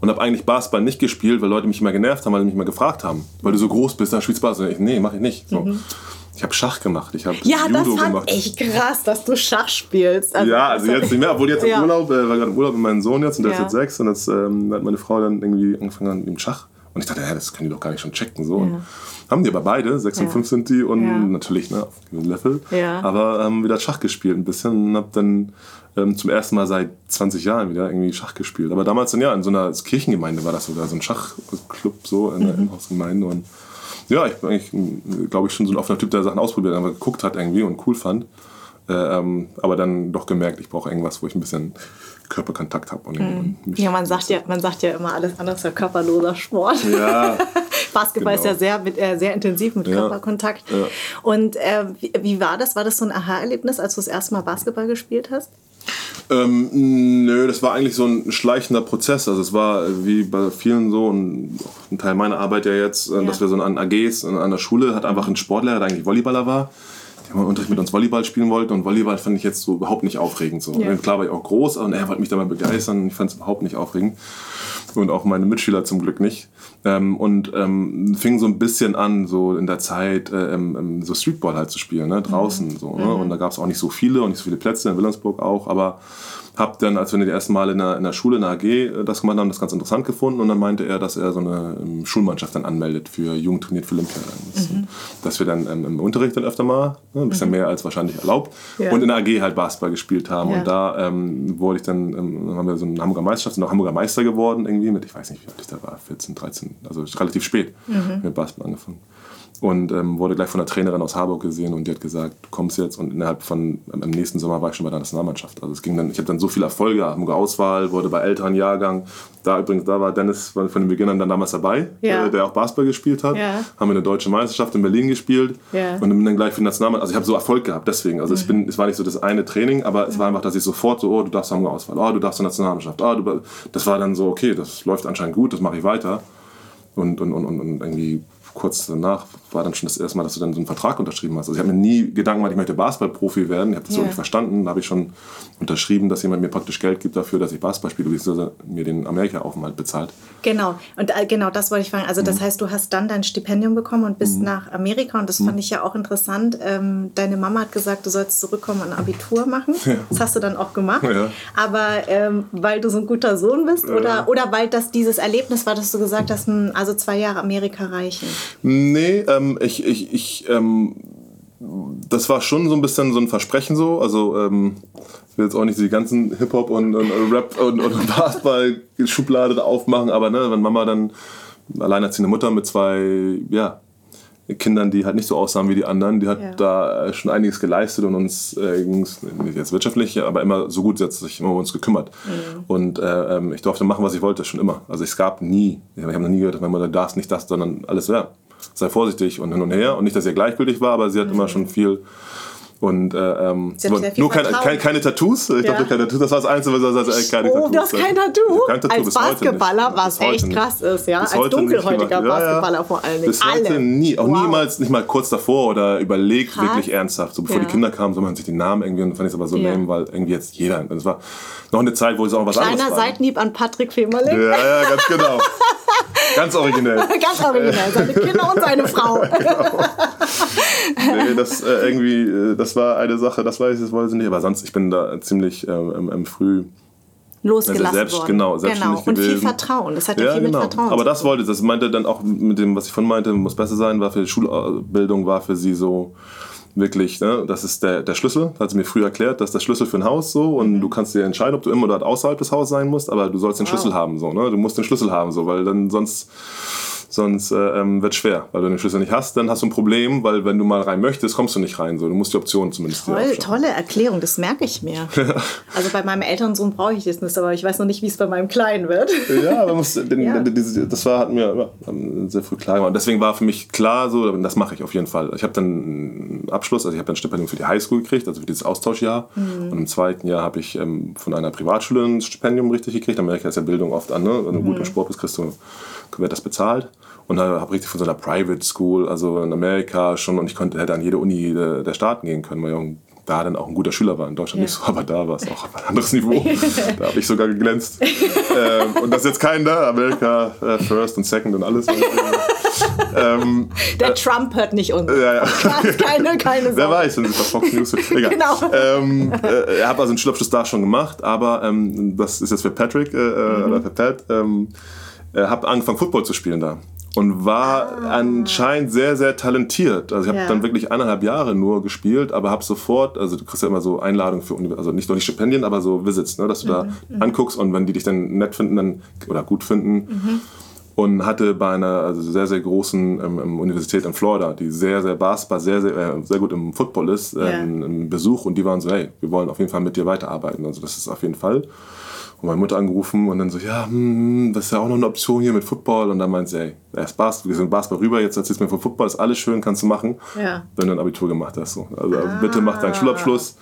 Und habe eigentlich Basketball nicht gespielt, weil Leute mich immer genervt haben, weil sie mich immer gefragt haben. Weil du so groß bist, dann spielst du Basketball. Ich, nee, mach ich nicht. So. Mhm. Ich habe Schach gemacht. Ich habe ja, Judo das fand gemacht. echt krass, dass du Schach spielst. Also, ja, also jetzt nicht mehr. Obwohl jetzt ja. im Urlaub, äh, war gerade im Urlaub mit meinem Sohn jetzt und der ja. ist jetzt sechs und jetzt ähm, hat meine Frau dann irgendwie angefangen an dem Schach. Und ich dachte, ja, das können die doch gar nicht schon checken. So. Ja. Haben die aber beide, sechs und fünf sind die und natürlich ne, auf einem Level. Ja. Aber ähm, wieder Schach gespielt ein bisschen und habe dann ähm, zum ersten Mal seit 20 Jahren wieder irgendwie Schach gespielt. Aber damals dann ja, in so einer Kirchengemeinde war das sogar, so ein Schachclub so in der mhm. Inhausgemeinde und ja, ich bin eigentlich, glaube ich, schon so ein offener Typ, der Sachen ausprobiert, aber geguckt hat irgendwie und cool fand. Äh, ähm, aber dann doch gemerkt, ich brauche irgendwas, wo ich ein bisschen Körperkontakt habe. Mhm. Ja, man sagt ja, man sagt ja immer, alles andere ist ja körperloser Sport. Ja, [LAUGHS] Basketball genau. ist ja sehr, mit, äh, sehr intensiv mit ja, Körperkontakt. Ja. Und äh, wie, wie, war das? War das so ein Aha-Erlebnis, als du das erste Mal Basketball gespielt hast? Ähm, nö, das war eigentlich so ein schleichender Prozess. Also es war wie bei vielen so und ein Teil meiner Arbeit ja jetzt, äh, ja. dass wir so an AGs an der Schule hat einfach ein Sportlehrer, der eigentlich Volleyballer war, die haben Unterricht mit uns Volleyball spielen wollten und Volleyball fand ich jetzt so überhaupt nicht aufregend. So. Ja. Klar war ich auch groß und er wollte mich dabei begeistern. Ich fand es überhaupt nicht aufregend und auch meine Mitschüler zum Glück nicht. Ähm, und ähm, fing so ein bisschen an, so in der Zeit äh, ähm, so Streetball halt zu spielen, ne? draußen. Mhm. So, ne? Und da gab es auch nicht so viele und nicht so viele Plätze, in Wilhelmsburg auch, aber habe dann, als wir die ersten Mal in der, in der Schule, in der AG äh, das gemacht haben, das ganz interessant gefunden und dann meinte er, dass er so eine um, Schulmannschaft dann anmeldet für Jugend trainiert für Olympia. Mhm. Dass wir dann ähm, im Unterricht dann öfter mal, ne, ein bisschen mhm. mehr als wahrscheinlich erlaubt, ja. und in der AG halt Basketball gespielt haben. Ja. Und da ähm, wurde ich dann, ähm, haben wir so eine Hamburger Meisterschaft, sind auch Hamburger Meister geworden irgendwie mit, ich weiß nicht, wie alt ich da war, 14, 13, also relativ spät mhm. mit Basketball angefangen und ähm, wurde gleich von der Trainerin aus Harburg gesehen und die hat gesagt, du kommst jetzt und innerhalb von im nächsten Sommer war ich schon bei der Nationalmannschaft. Also es ging dann, ich habe dann so viele Erfolge, Hamburger Auswahl, wurde bei älteren Jahrgang. Da übrigens, da war Dennis von den Beginnern dann damals dabei, ja. äh, der auch Basketball gespielt hat. Ja. Haben wir eine deutsche Meisterschaft in Berlin gespielt ja. und dann gleich für die Nationalmannschaft. Also ich habe so Erfolg gehabt deswegen. Also mhm. ich bin, es war nicht so das eine Training, aber es war einfach, dass ich sofort so, oh, du darfst Hamburger Auswahl, oh, du darfst zur Nationalmannschaft, oh, du, das war dann so, okay, das läuft anscheinend gut, das mache ich weiter. Und, und, und, und irgendwie kurz danach war dann schon das erste Mal, dass du dann so einen Vertrag unterschrieben hast. Also ich habe mir nie Gedanken gemacht, ich möchte Basketballprofi werden. Ich habe das yeah. so nicht verstanden. Da habe ich schon unterschrieben, dass jemand mir praktisch Geld gibt dafür, dass ich Basketball spiele, beziehungsweise mir den Amerika-Aufenthalt bezahlt. Genau, und äh, genau das wollte ich fragen. Also das mhm. heißt, du hast dann dein Stipendium bekommen und bist mhm. nach Amerika und das mhm. fand ich ja auch interessant. Ähm, deine Mama hat gesagt, du sollst zurückkommen und ein Abitur machen. [LAUGHS] Ja. Das hast du dann auch gemacht. Ja. Aber ähm, weil du so ein guter Sohn bist oder, oder weil das dieses Erlebnis war, dass du gesagt hast, hm, also zwei Jahre Amerika reichen? Nee, ähm, ich, ich, ich ähm, das war schon so ein bisschen so ein Versprechen so. Also ähm, ich will jetzt auch nicht die ganzen Hip-Hop und, und, Rap und, und [LAUGHS] Basketball-Schublade aufmachen, aber ne, wenn Mama dann alleinerziehende Mutter mit zwei, ja, Kindern, die halt nicht so aussahen wie die anderen, die hat ja. da schon einiges geleistet und uns äh, nicht jetzt wirtschaftlich, aber immer so gut, sie hat sich immer um uns gekümmert. Mhm. Und äh, ähm, ich durfte machen, was ich wollte, schon immer. Also es gab nie, ich habe noch nie gehört, dass meine Mutter darf nicht das, sondern alles, ja, sei vorsichtig und hin und her. Und nicht, dass ihr gleichgültig war, aber sie hat mhm. immer schon viel und äh, ähm, nur keine, keine, keine, Tattoos. Ich ja. glaube, keine Tattoos. Das war das Einzige, was also, keine oh, Tattoos. das ist kein Tattoo. Kein Tattoo Als Basketballer, was echt krass ist, ja. Bis Als dunkelhäutiger Basketballer ja, vor allen Dingen. Bis heute Alle. nie, auch wow. niemals, nicht mal kurz davor oder überlegt, krass. wirklich ernsthaft. So bevor die Kinder kamen, so man sich den Namen irgendwie, und fand ich es aber so lame, weil irgendwie jetzt jeder. Das war noch eine Zeit, wo es auch was Kleiner anderes war. Kleiner Seitenhieb an Patrick Femerling. Ja, ja, ganz genau. [LAUGHS] Ganz originell. [LAUGHS] Ganz originell. Seine Kinder und seine Frau. [LAUGHS] genau. Nee, das äh, irgendwie, äh, das war eine Sache, das weiß ich, das weiß ich nicht, aber sonst, ich bin da ziemlich ähm, ähm, früh losgelassen also selbst, worden. Genau, genau. Und viel Vertrauen. Das hat ja, ja viel genau. mit Vertrauen. Aber das wollte, das meinte dann auch mit dem, was ich von meinte, muss besser sein, war für die Schulbildung, war für sie so wirklich, ne, das ist der, der Schlüssel, hat sie mir früher erklärt, das ist der Schlüssel für ein Haus so und mhm. du kannst dir entscheiden, ob du immer oder außerhalb des Hauses sein musst, aber du sollst den wow. Schlüssel haben so, ne? Du musst den Schlüssel haben so, weil dann sonst sonst äh, ähm, wird es schwer. Weil wenn du den Schlüssel nicht hast, dann hast du ein Problem, weil wenn du mal rein möchtest, kommst du nicht rein. So. Du musst die Option zumindest Toll, Tolle Erklärung, das merke ich mir. [LAUGHS] also bei meinem älteren Sohn brauche ich das nicht, aber ich weiß noch nicht, wie es bei meinem Kleinen wird. ja, aber muss, den, [LAUGHS] ja. das war, hat mir sehr früh klar gemacht. deswegen war für mich klar, so, das mache ich auf jeden Fall. Ich habe dann einen Abschluss, also ich habe dann ein Stipendium für die Highschool gekriegt, also für dieses Austauschjahr. Mhm. Und im zweiten Jahr habe ich ähm, von einer Privatschule ein Stipendium richtig gekriegt. Amerika ist ja Bildung oft an, ne? Wenn du mhm. gut im Sport bist, kriegst du, wird das bezahlt und habe richtig von so einer Private School, also in Amerika schon, und ich konnte, hätte an jede Uni der, der Staaten gehen können, weil ich da dann auch ein guter Schüler war. In Deutschland ja. nicht so, aber da war es auch auf ein anderes Niveau. [LAUGHS] da habe ich sogar geglänzt. ähm, und das ist jetzt kein da, Amerika äh, First und Second und alles. ähm, der äh, Trump hört nicht uns. Ja, ja. [LAUGHS] Keine, keine Sorge. Wer weiß, wenn es bei Fox News ist. Egal. Genau. Ähm, äh, er hat also einen Schulabschluss da schon gemacht, aber ähm, das ist jetzt für Patrick äh, äh mhm. oder für Pat. Ähm, habe angefangen, Football zu spielen da und war ah. anscheinend sehr, sehr talentiert. Also ich habe ja. dann wirklich eineinhalb Jahre nur gespielt, aber habe sofort, also du kriegst ja immer so Einladungen für, also nicht nur die Stipendien, aber so Visits, ne, dass du mhm. da mhm. anguckst und wenn die dich dann nett finden dann, oder gut finden. Mhm. Und hatte bei einer also sehr, sehr großen ähm, Universität in Florida, die sehr, sehr Basketball, sehr, sehr, äh, sehr gut im Football ist, äh, ja. einen Besuch und die waren so, hey, wir wollen auf jeden Fall mit dir weiterarbeiten. Also das ist auf jeden Fall. Und meine Mutter angerufen und dann so, ja, hm, das ist ja auch noch eine Option hier mit Football. Und dann meint sie, ey, erst Basketball, wir sind Basketball rüber, jetzt erzählst du mir von Football, ist alles schön, kannst du machen, ja. wenn du ein Abitur gemacht hast. So. Also ah. bitte mach deinen Schulabschluss,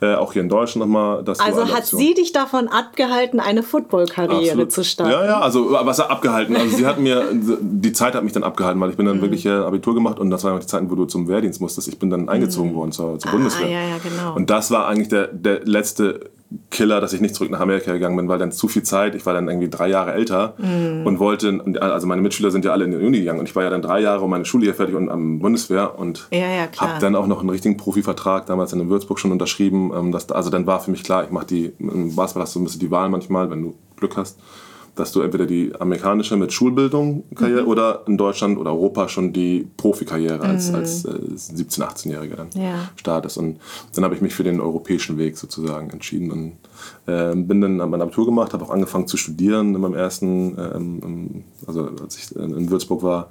äh, auch hier in Deutschland nochmal. Also hat Option. sie dich davon abgehalten, eine Football-Karriere zu starten? Ja, ja, also was hat abgehalten? Also sie hat mir, die Zeit hat mich dann abgehalten, weil ich bin dann mhm. wirklich äh, Abitur gemacht und das waren auch die Zeiten, wo du zum Wehrdienst musstest. Ich bin dann eingezogen mhm. worden zur, zur ah, Bundeswehr. Ja, ja, genau. Und das war eigentlich der, der letzte Killer, dass ich nicht zurück nach Amerika gegangen bin, weil dann zu viel Zeit, ich war dann irgendwie drei Jahre älter mm. und wollte, also meine Mitschüler sind ja alle in die Uni gegangen und ich war ja dann drei Jahre um meine Schule hier fertig und am Bundeswehr und ja, ja, habe dann auch noch einen richtigen Profivertrag damals in Würzburg schon unterschrieben. Ähm, dass, also dann war für mich klar, ich mache die, im Basketball hast du ein bisschen die Wahl manchmal, wenn du Glück hast dass du entweder die amerikanische mit Schulbildung Karriere mhm. oder in Deutschland oder Europa schon die Profikarriere als, mhm. als äh, 17-, 18-Jähriger dann ja. startest. Und dann habe ich mich für den europäischen Weg sozusagen entschieden und äh, bin dann mein Abitur gemacht, habe auch angefangen zu studieren in meinem ersten, ähm, also als ich in Würzburg war,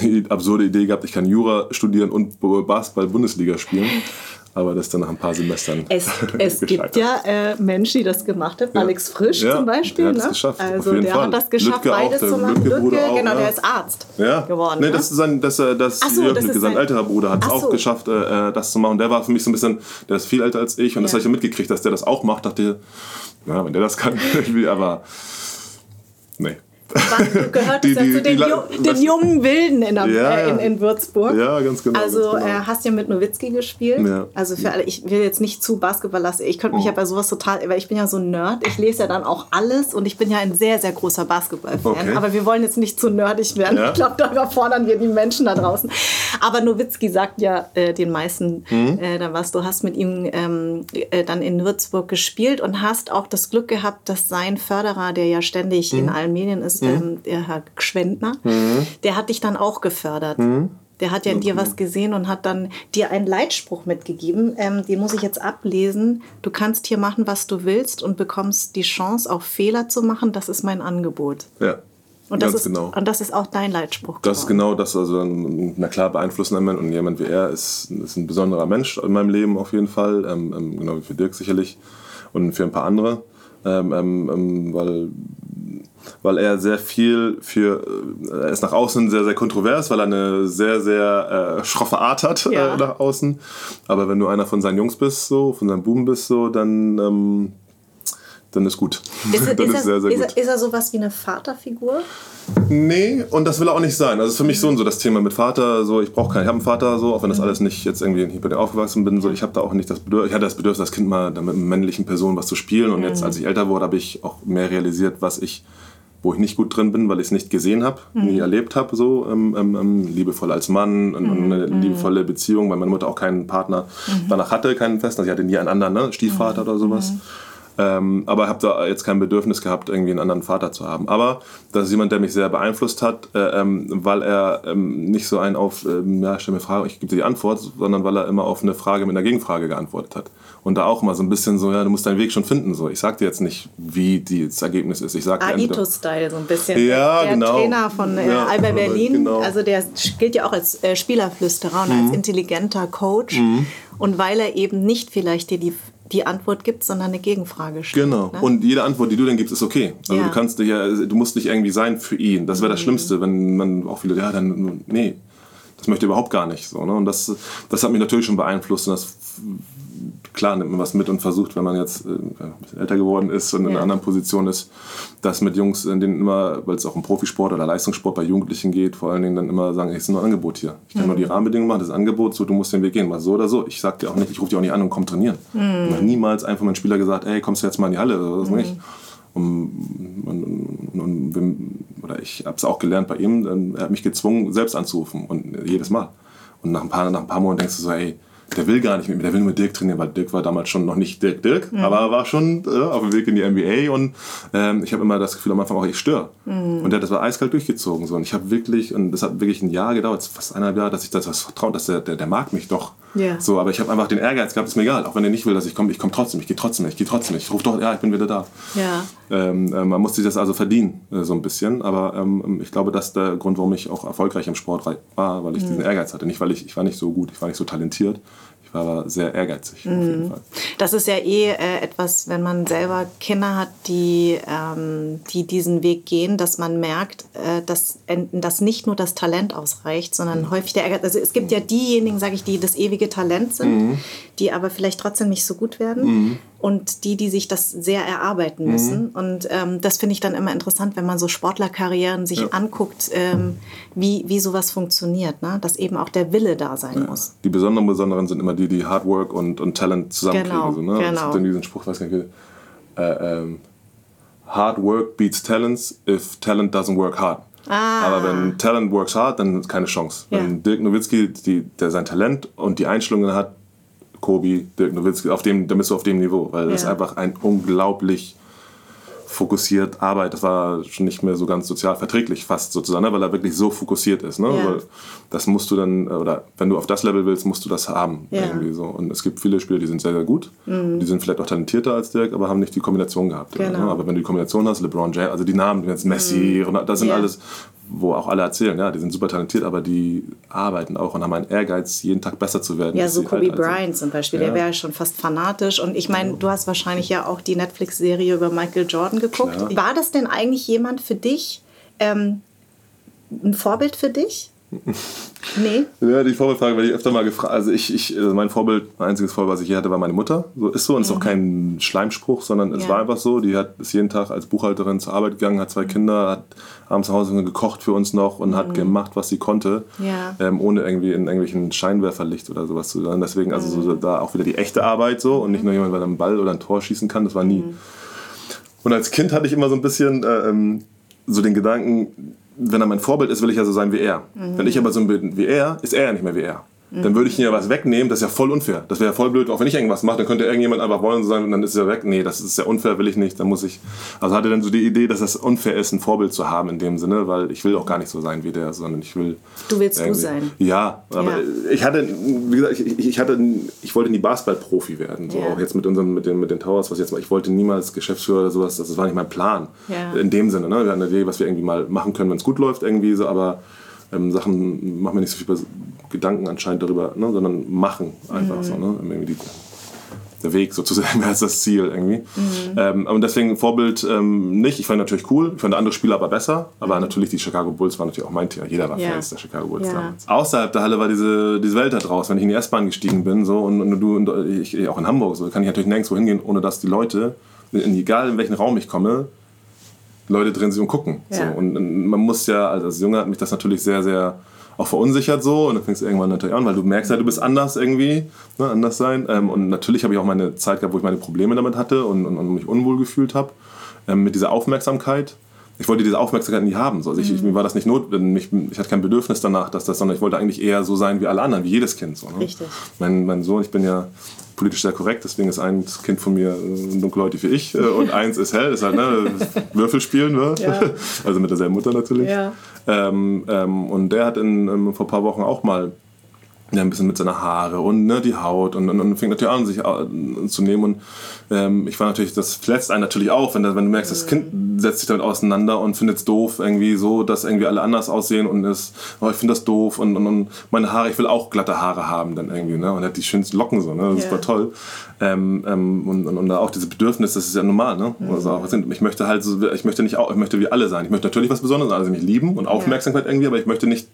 die absurde Idee gehabt, ich kann Jura studieren und Basketball-Bundesliga spielen [LAUGHS] aber das dann nach ein paar Semestern. Es, [LAUGHS] es gibt ja äh, Menschen, die das gemacht haben. Ja. Alex Frisch ja, zum Beispiel. Der hat ne? geschafft. Also der Fall. hat das geschafft, Lütke beides zu machen. Lütke, Lütke auch, genau, der ist Arzt ja. geworden. Nee, ne? das ist sein, das, äh, das, so, Jürgen, das sein, älterer Bruder hat es auch geschafft, äh, äh, das zu machen. Der war für mich so ein bisschen, der ist viel älter als ich und das habe ich dann mitgekriegt, dass der das auch macht. Dachte, ja, wenn der das kann, [LAUGHS] aber nee. Du [LAUGHS] gehörtest die, die, ja zu den, die, den jungen Wilden in, der, ja, äh, in, in, Würzburg. Ja, ganz genau. Also ganz genau. Äh, hast ja mit Nowitzki gespielt. Ja. Also für alle, ich will jetzt nicht zu Basketball lassen. Ich könnte mich oh. ja bei sowas total, weil ich bin ja so ein Nerd. Ich lese ja dann auch alles und ich bin ja ein sehr, sehr großer Basketball-Fan. Okay. Aber wir wollen jetzt nicht zu nerdig werden. Ich glaube, da überfordern wir die Menschen da draußen. Aber Nowitzki sagt ja äh, den meisten mhm. äh, da was. Du hast mit ihm ähm, äh, dann in Würzburg gespielt und hast auch das Glück gehabt, dass sein Förderer, der ja ständig mhm. in allen Medien ist, mhm. ähm, der Herr Gschwendner, mhm. der hat dich dann auch gefördert. Mhm. Der hat ja in dir was gesehen und hat dann dir einen Leitspruch mitgegeben. Ähm, den muss ich jetzt ablesen. Du kannst hier machen, was du willst und bekommst die Chance, auch Fehler zu machen. Das ist mein Angebot. Ja. Und das, ist, genau. und das ist auch dein Leitspruch. Das ist genau das. Also, na klar, beeinflussender Mensch und jemand wie er ist, ist ein besonderer Mensch in meinem Leben auf jeden Fall. Ähm, ähm, genau wie für Dirk sicherlich und für ein paar andere. Ähm, ähm, ähm weil weil er sehr viel für, äh, er ist nach außen sehr, sehr kontrovers, weil er eine sehr, sehr äh, schroffe Art hat äh, ja. äh, nach außen. Aber wenn du einer von seinen Jungs bist, so, von seinen Buben bist, so, dann, ähm, dann ist gut. Ist, [LAUGHS] dann ist, ist, er, sehr, sehr ist, gut. Er, ist er sowas wie eine Vaterfigur? Nee, und das will er auch nicht sein. Also ist für mich so und so das Thema mit Vater. So, ich brauche keinen, ich habe einen Vater, so, auch wenn das mhm. alles nicht jetzt irgendwie bei dir aufgewachsen bin. So, ich habe da auch nicht das Bedürfnis, ich hatte das Bedürfnis, als Kind mal mit einer männlichen Person was zu spielen. Und jetzt, mhm. als ich älter wurde, habe ich auch mehr realisiert, was ich wo ich nicht gut drin bin, weil ich es nicht gesehen habe, mhm. nie erlebt habe, so ähm, ähm, ähm, liebevoll als Mann und, mhm. eine mhm. liebevolle Beziehung, weil meine Mutter auch keinen Partner mhm. danach hatte, keinen festen, also sie hatte nie einen anderen, ne? Stiefvater oder sowas. Mhm. Ähm, aber ich habe da jetzt kein Bedürfnis gehabt, irgendwie einen anderen Vater zu haben. Aber das ist jemand, der mich sehr beeinflusst hat, äh, ähm, weil er ähm, nicht so ein auf, ähm, ja, stell mir Frage, ich gebe dir die Antwort, sondern weil er immer auf eine Frage mit einer Gegenfrage geantwortet hat. Und da auch mal so ein bisschen so, ja, du musst deinen Weg schon finden. So. Ich sag dir jetzt nicht, wie die, das Ergebnis ist. Ich sag Aito-Style so ein bisschen. Ja, der genau. Trainer von äh, ja, Alba Berlin, genau. also der gilt ja auch als äh, Spielerflüsterer und mhm. als intelligenter Coach. Mhm. Und weil er eben nicht vielleicht dir die die Antwort gibt, sondern eine Gegenfrage stellt. Genau. Ne? Und jede Antwort, die du dann gibst, ist okay. Also ja. du kannst dich ja, du musst nicht irgendwie sein für ihn. Das wäre das mhm. Schlimmste, wenn man auch viele, ja, dann, nee, das möchte ich überhaupt gar nicht. So, ne? Und das, das hat mich natürlich schon beeinflusst und das klar nimmt man was mit und versucht, wenn man jetzt äh, älter geworden ist und in einer anderen Position ist, das mit Jungs, in denen immer, weil es auch um Profisport oder Leistungssport bei Jugendlichen geht, vor allen Dingen dann immer sagen, es ist nur ein Angebot hier. Ich kann mhm. nur die Rahmenbedingungen machen, das Angebot, so du musst den Weg gehen, mal so oder so. Ich sag dir auch nicht, ich rufe dich auch nicht an und komm trainieren. Mhm. Ich habe niemals einfach meinen Spieler gesagt, ey, kommst du jetzt mal in die Halle oder das mhm. nicht. Und, und, und, oder ich habe es auch gelernt bei ihm, er hat mich gezwungen, selbst anzurufen und jedes Mal. Und nach ein paar, nach ein paar Monaten denkst du so, ey, der will gar nicht mit mir, der will nur mit Dirk trainieren, weil Dirk war damals schon noch nicht Dirk Dirk, mhm. aber war schon äh, auf dem Weg in die NBA und ähm, ich habe immer das Gefühl am Anfang auch, ich störe. Mhm. Und der hat das war eiskalt durchgezogen. So. Und ich habe wirklich, und das hat wirklich ein Jahr gedauert, fast eineinhalb Jahre, dass ich das vertraue, dass der, der, der mag mich doch. Yeah. So, aber ich habe einfach den Ehrgeiz gehabt, ist mir egal, auch wenn er nicht will, dass ich komme, ich komme trotzdem, ich gehe trotzdem, ich gehe trotzdem, ich rufe doch, ja, ich bin wieder da. Ja. Ähm, äh, man muss sich das also verdienen, äh, so ein bisschen, aber ähm, ich glaube, das ist der Grund, warum ich auch erfolgreich im Sport war, weil ich mhm. diesen Ehrgeiz hatte. Nicht, weil ich, ich war nicht so gut, ich war nicht so talentiert, Ich war aber sehr ehrgeizig, mhm. auf jeden mhm. Fall. Das ist ja eh äh, etwas, wenn man selber Kinder hat, die, ähm, die diesen Weg gehen, dass man merkt, äh, dass, dass nicht nur das Talent ausreicht, sondern mhm. häufig der Ehrgeiz. Also es gibt ja diejenigen, sage ich, die das ewige Talent sind, mhm. die aber vielleicht trotzdem nicht so gut werden. Und die, die sich das sehr erarbeiten mhm. müssen. Mhm. Und ähm, das finde ich dann immer interessant, wenn man so Sportlerkarrieren sich ja. anguckt, ähm, wie, wie sowas funktioniert, ne? dass eben auch der Wille da sein ja. muss. Die besonderen Besonderen sind immer die, die Hard Work und, und Talent zusammenkriegen. Genau, so, ne? genau. Es gibt dann diesen Spruch, weiß nicht, äh, ähm, Hard Work beats Talents if Talent doesn't work hard. Ah. Aber wenn Talent works hard, dann ist keine Chance. Ja. Wenn Dirk Nowitzki, die, der sein Talent und die Einstellungen hat, Kobi, Dirk Nowitzki, auf dem, dann bist du auf dem Niveau, weil ja. das ist einfach ein unglaublich fokussiert arbeitet. Das war schon nicht mehr so ganz sozial verträglich fast sozusagen, ne? weil er wirklich so fokussiert ist. Ne? Ja. das musst du dann, oder wenn du auf das Level willst, musst du das haben. Ja. Irgendwie so. Und es gibt viele Spieler, die sind sehr, sehr gut. Mhm. Die sind vielleicht auch talentierter als Dirk, aber haben nicht die Kombination gehabt. Genau. Ne? Aber wenn du die Kombination hast, LeBron James, also die Namen, jetzt Messi, mhm. das sind ja. alles wo auch alle erzählen, ja, die sind super talentiert, aber die arbeiten auch und haben einen Ehrgeiz, jeden Tag besser zu werden. Ja, so Kobe halt Bryant zum Beispiel, ja. der wäre schon fast fanatisch. Und ich meine, du hast wahrscheinlich ja auch die Netflix-Serie über Michael Jordan geguckt. Klar. War das denn eigentlich jemand für dich, ähm, ein Vorbild für dich? Nee. [LAUGHS] Ja, die Vorbildfrage werde ich öfter mal gefragt. Also ich, ich, also mein Vorbild, mein einziges Vorbild, was ich hier hatte, war meine Mutter. So ist so und mhm. ist auch kein Schleimspruch, sondern es ja. war einfach so. Die hat ist jeden Tag als Buchhalterin zur Arbeit gegangen, hat zwei mhm. Kinder, hat abends zu Hause gekocht für uns noch und mhm. hat gemacht, was sie konnte, ja. ähm, ohne irgendwie in irgendwelchen Scheinwerferlicht oder sowas zu sein. Deswegen also so, mhm. da auch wieder die echte Arbeit so und nicht nur jemand, der einen Ball oder ein Tor schießen kann. Das war nie. Mhm. Und als Kind hatte ich immer so ein bisschen äh, ähm, so den Gedanken, wenn er mein Vorbild ist, will ich ja so sein wie er. Mhm. Wenn ich aber so bin wie er, ist er ja nicht mehr wie er. Dann würde ich ihm ja was wegnehmen, das ist ja voll unfair. Das wäre ja voll blöd, auch wenn ich irgendwas mache, dann könnte irgendjemand einfach wollen so und dann ist er weg. Nee, das ist ja unfair, will ich nicht. Dann muss ich. Also hatte dann so die Idee, dass es unfair ist, ein Vorbild zu haben in dem Sinne, weil ich will auch gar nicht so sein wie der, sondern ich will. Du willst du sein. Ja, aber ja. ich hatte, wie gesagt, ich, ich, hatte, ich wollte nie Basketball-Profi werden. So ja. auch jetzt mit unserem, mit den, mit den Towers, was jetzt mal, ich wollte niemals Geschäftsführer oder sowas, das war nicht mein Plan. Ja. In dem Sinne, ne? Wir hatten eine Idee, was wir irgendwie mal machen können, wenn es gut läuft, irgendwie so, aber ähm, Sachen, machen wir nicht so viel Gedanken anscheinend darüber, ne, sondern machen einfach mhm. so. Ne? Irgendwie die, der Weg sozusagen [LAUGHS] als das Ziel irgendwie. Mhm. Ähm, und deswegen Vorbild ähm, nicht. Ich fand natürlich cool, ich fand andere Spieler aber besser, aber mhm. natürlich die Chicago Bulls waren natürlich auch mein Thema. Jeder war ja. Fans der Chicago Bulls ja. damals. Außerhalb der Halle war diese, diese Welt da draußen, wenn ich in die S-Bahn gestiegen bin so und, und du und ich, auch in Hamburg so, kann ich natürlich nirgendwo hingehen, ohne dass die Leute, egal in welchen Raum ich komme, Leute drin sind und gucken. Ja. So. Und, man muss ja, also als Junge hat mich das natürlich sehr, sehr auch verunsichert so und dann fängst du irgendwann natürlich an, weil du merkst ja, du bist anders irgendwie, ne, anders sein. Ähm, und natürlich habe ich auch meine Zeit gehabt, wo ich meine Probleme damit hatte und, und, und mich unwohl gefühlt habe ähm, mit dieser Aufmerksamkeit. Ich wollte diese Aufmerksamkeit nie haben. So. Also ich, mhm. ich, mir war das nicht notwendig, ich, ich hatte kein Bedürfnis danach, dass das, sondern ich wollte eigentlich eher so sein wie alle anderen, wie jedes Kind. So, ne? Richtig. Mein, mein Sohn, ich bin ja politisch sehr korrekt, deswegen ist ein Kind von mir äh, dunkelhäutig wie ich äh, und [LAUGHS] eins ist hell, ist halt ne, Würfelspielen, ne? Ja. [LAUGHS] also mit derselben Mutter natürlich. Ja. Ähm, ähm, und der hat in, ähm, vor ein paar Wochen auch mal ja, ein bisschen mit seiner Haare und ne, die Haut und, und, und fängt natürlich an, sich äh, zu nehmen. Und ähm, ich war natürlich, das verletzt einen natürlich auch, wenn, wenn du merkst, das Kind setzt sich damit auseinander und findet es doof, irgendwie so, dass irgendwie alle anders aussehen und ist, oh, ich finde das doof und, und, und, meine Haare, ich will auch glatte Haare haben dann irgendwie, ne? Und er hat die schönsten Locken so, ne? Das ist super toll. Ähm, ähm, und, und, und auch dieses Bedürfnis, das ist ja normal, ne? Mhm. Also auch, ich möchte halt so, ich möchte nicht auch, ich möchte wie alle sein. Ich möchte natürlich was Besonderes, also mich lieben und Aufmerksamkeit ja. irgendwie, aber ich möchte nicht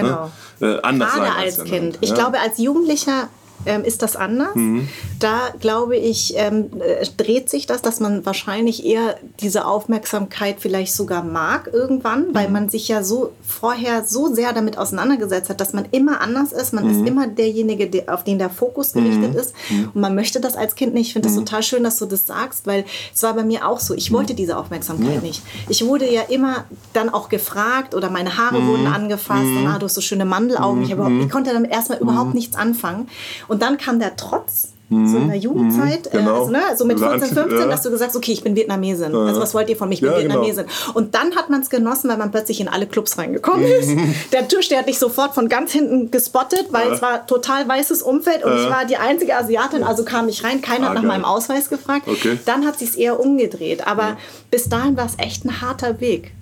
Genau. Ne? Äh, anders Gerade als, als Kind. Ich glaube, als Jugendlicher ähm, ist das anders. Mhm. Da glaube ich, ähm, äh, dreht sich das, dass man wahrscheinlich eher diese Aufmerksamkeit vielleicht sogar mag irgendwann, weil mhm. man sich ja so vorher so sehr damit auseinandergesetzt hat, dass man immer anders ist. Man mhm. ist immer derjenige, der, auf den der Fokus gerichtet mhm. ist. Mhm. Und man möchte das als Kind nicht. Ich finde das mhm. total schön, dass du das sagst, weil es war bei mir auch so. Ich wollte diese Aufmerksamkeit nicht. Ich wurde ja immer dann auch gefragt oder meine Haare wurden angefasst und ah, du hast so schöne Mandelaugen. Ich, ich konnte damit erstmal überhaupt nichts anfangen. Und dann kam der Trotz mhm. so in der Jugendzeit, mhm, genau. also, ne, so mit 14, 15, ja. dass du gesagt hast, okay, ich bin Vietnamesin. Ja. Also was wollt ihr von mich? Ich bin ja, genau. Vietnamesin. Genau. Und dann hat man es genossen, weil man plötzlich in alle Clubs reingekommen mhm. ist. [LAUGHS] Der Tisch, der hat dich sofort von ganz hinten gespottet, weil es war total weißes Umfeld und ich war die einzige Asiatin, also kam ich rein, keiner ah, hat nach geil. meinem Ausweis gefragt. Okay. Dann hat sich eher umgedreht. Aber bis dahin war es echt ein harter Weg.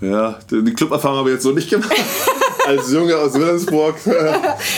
Ja, die Club-Erfahrung habe ich jetzt so nicht gemacht. [LAUGHS] als Junge aus Wilhelmsburg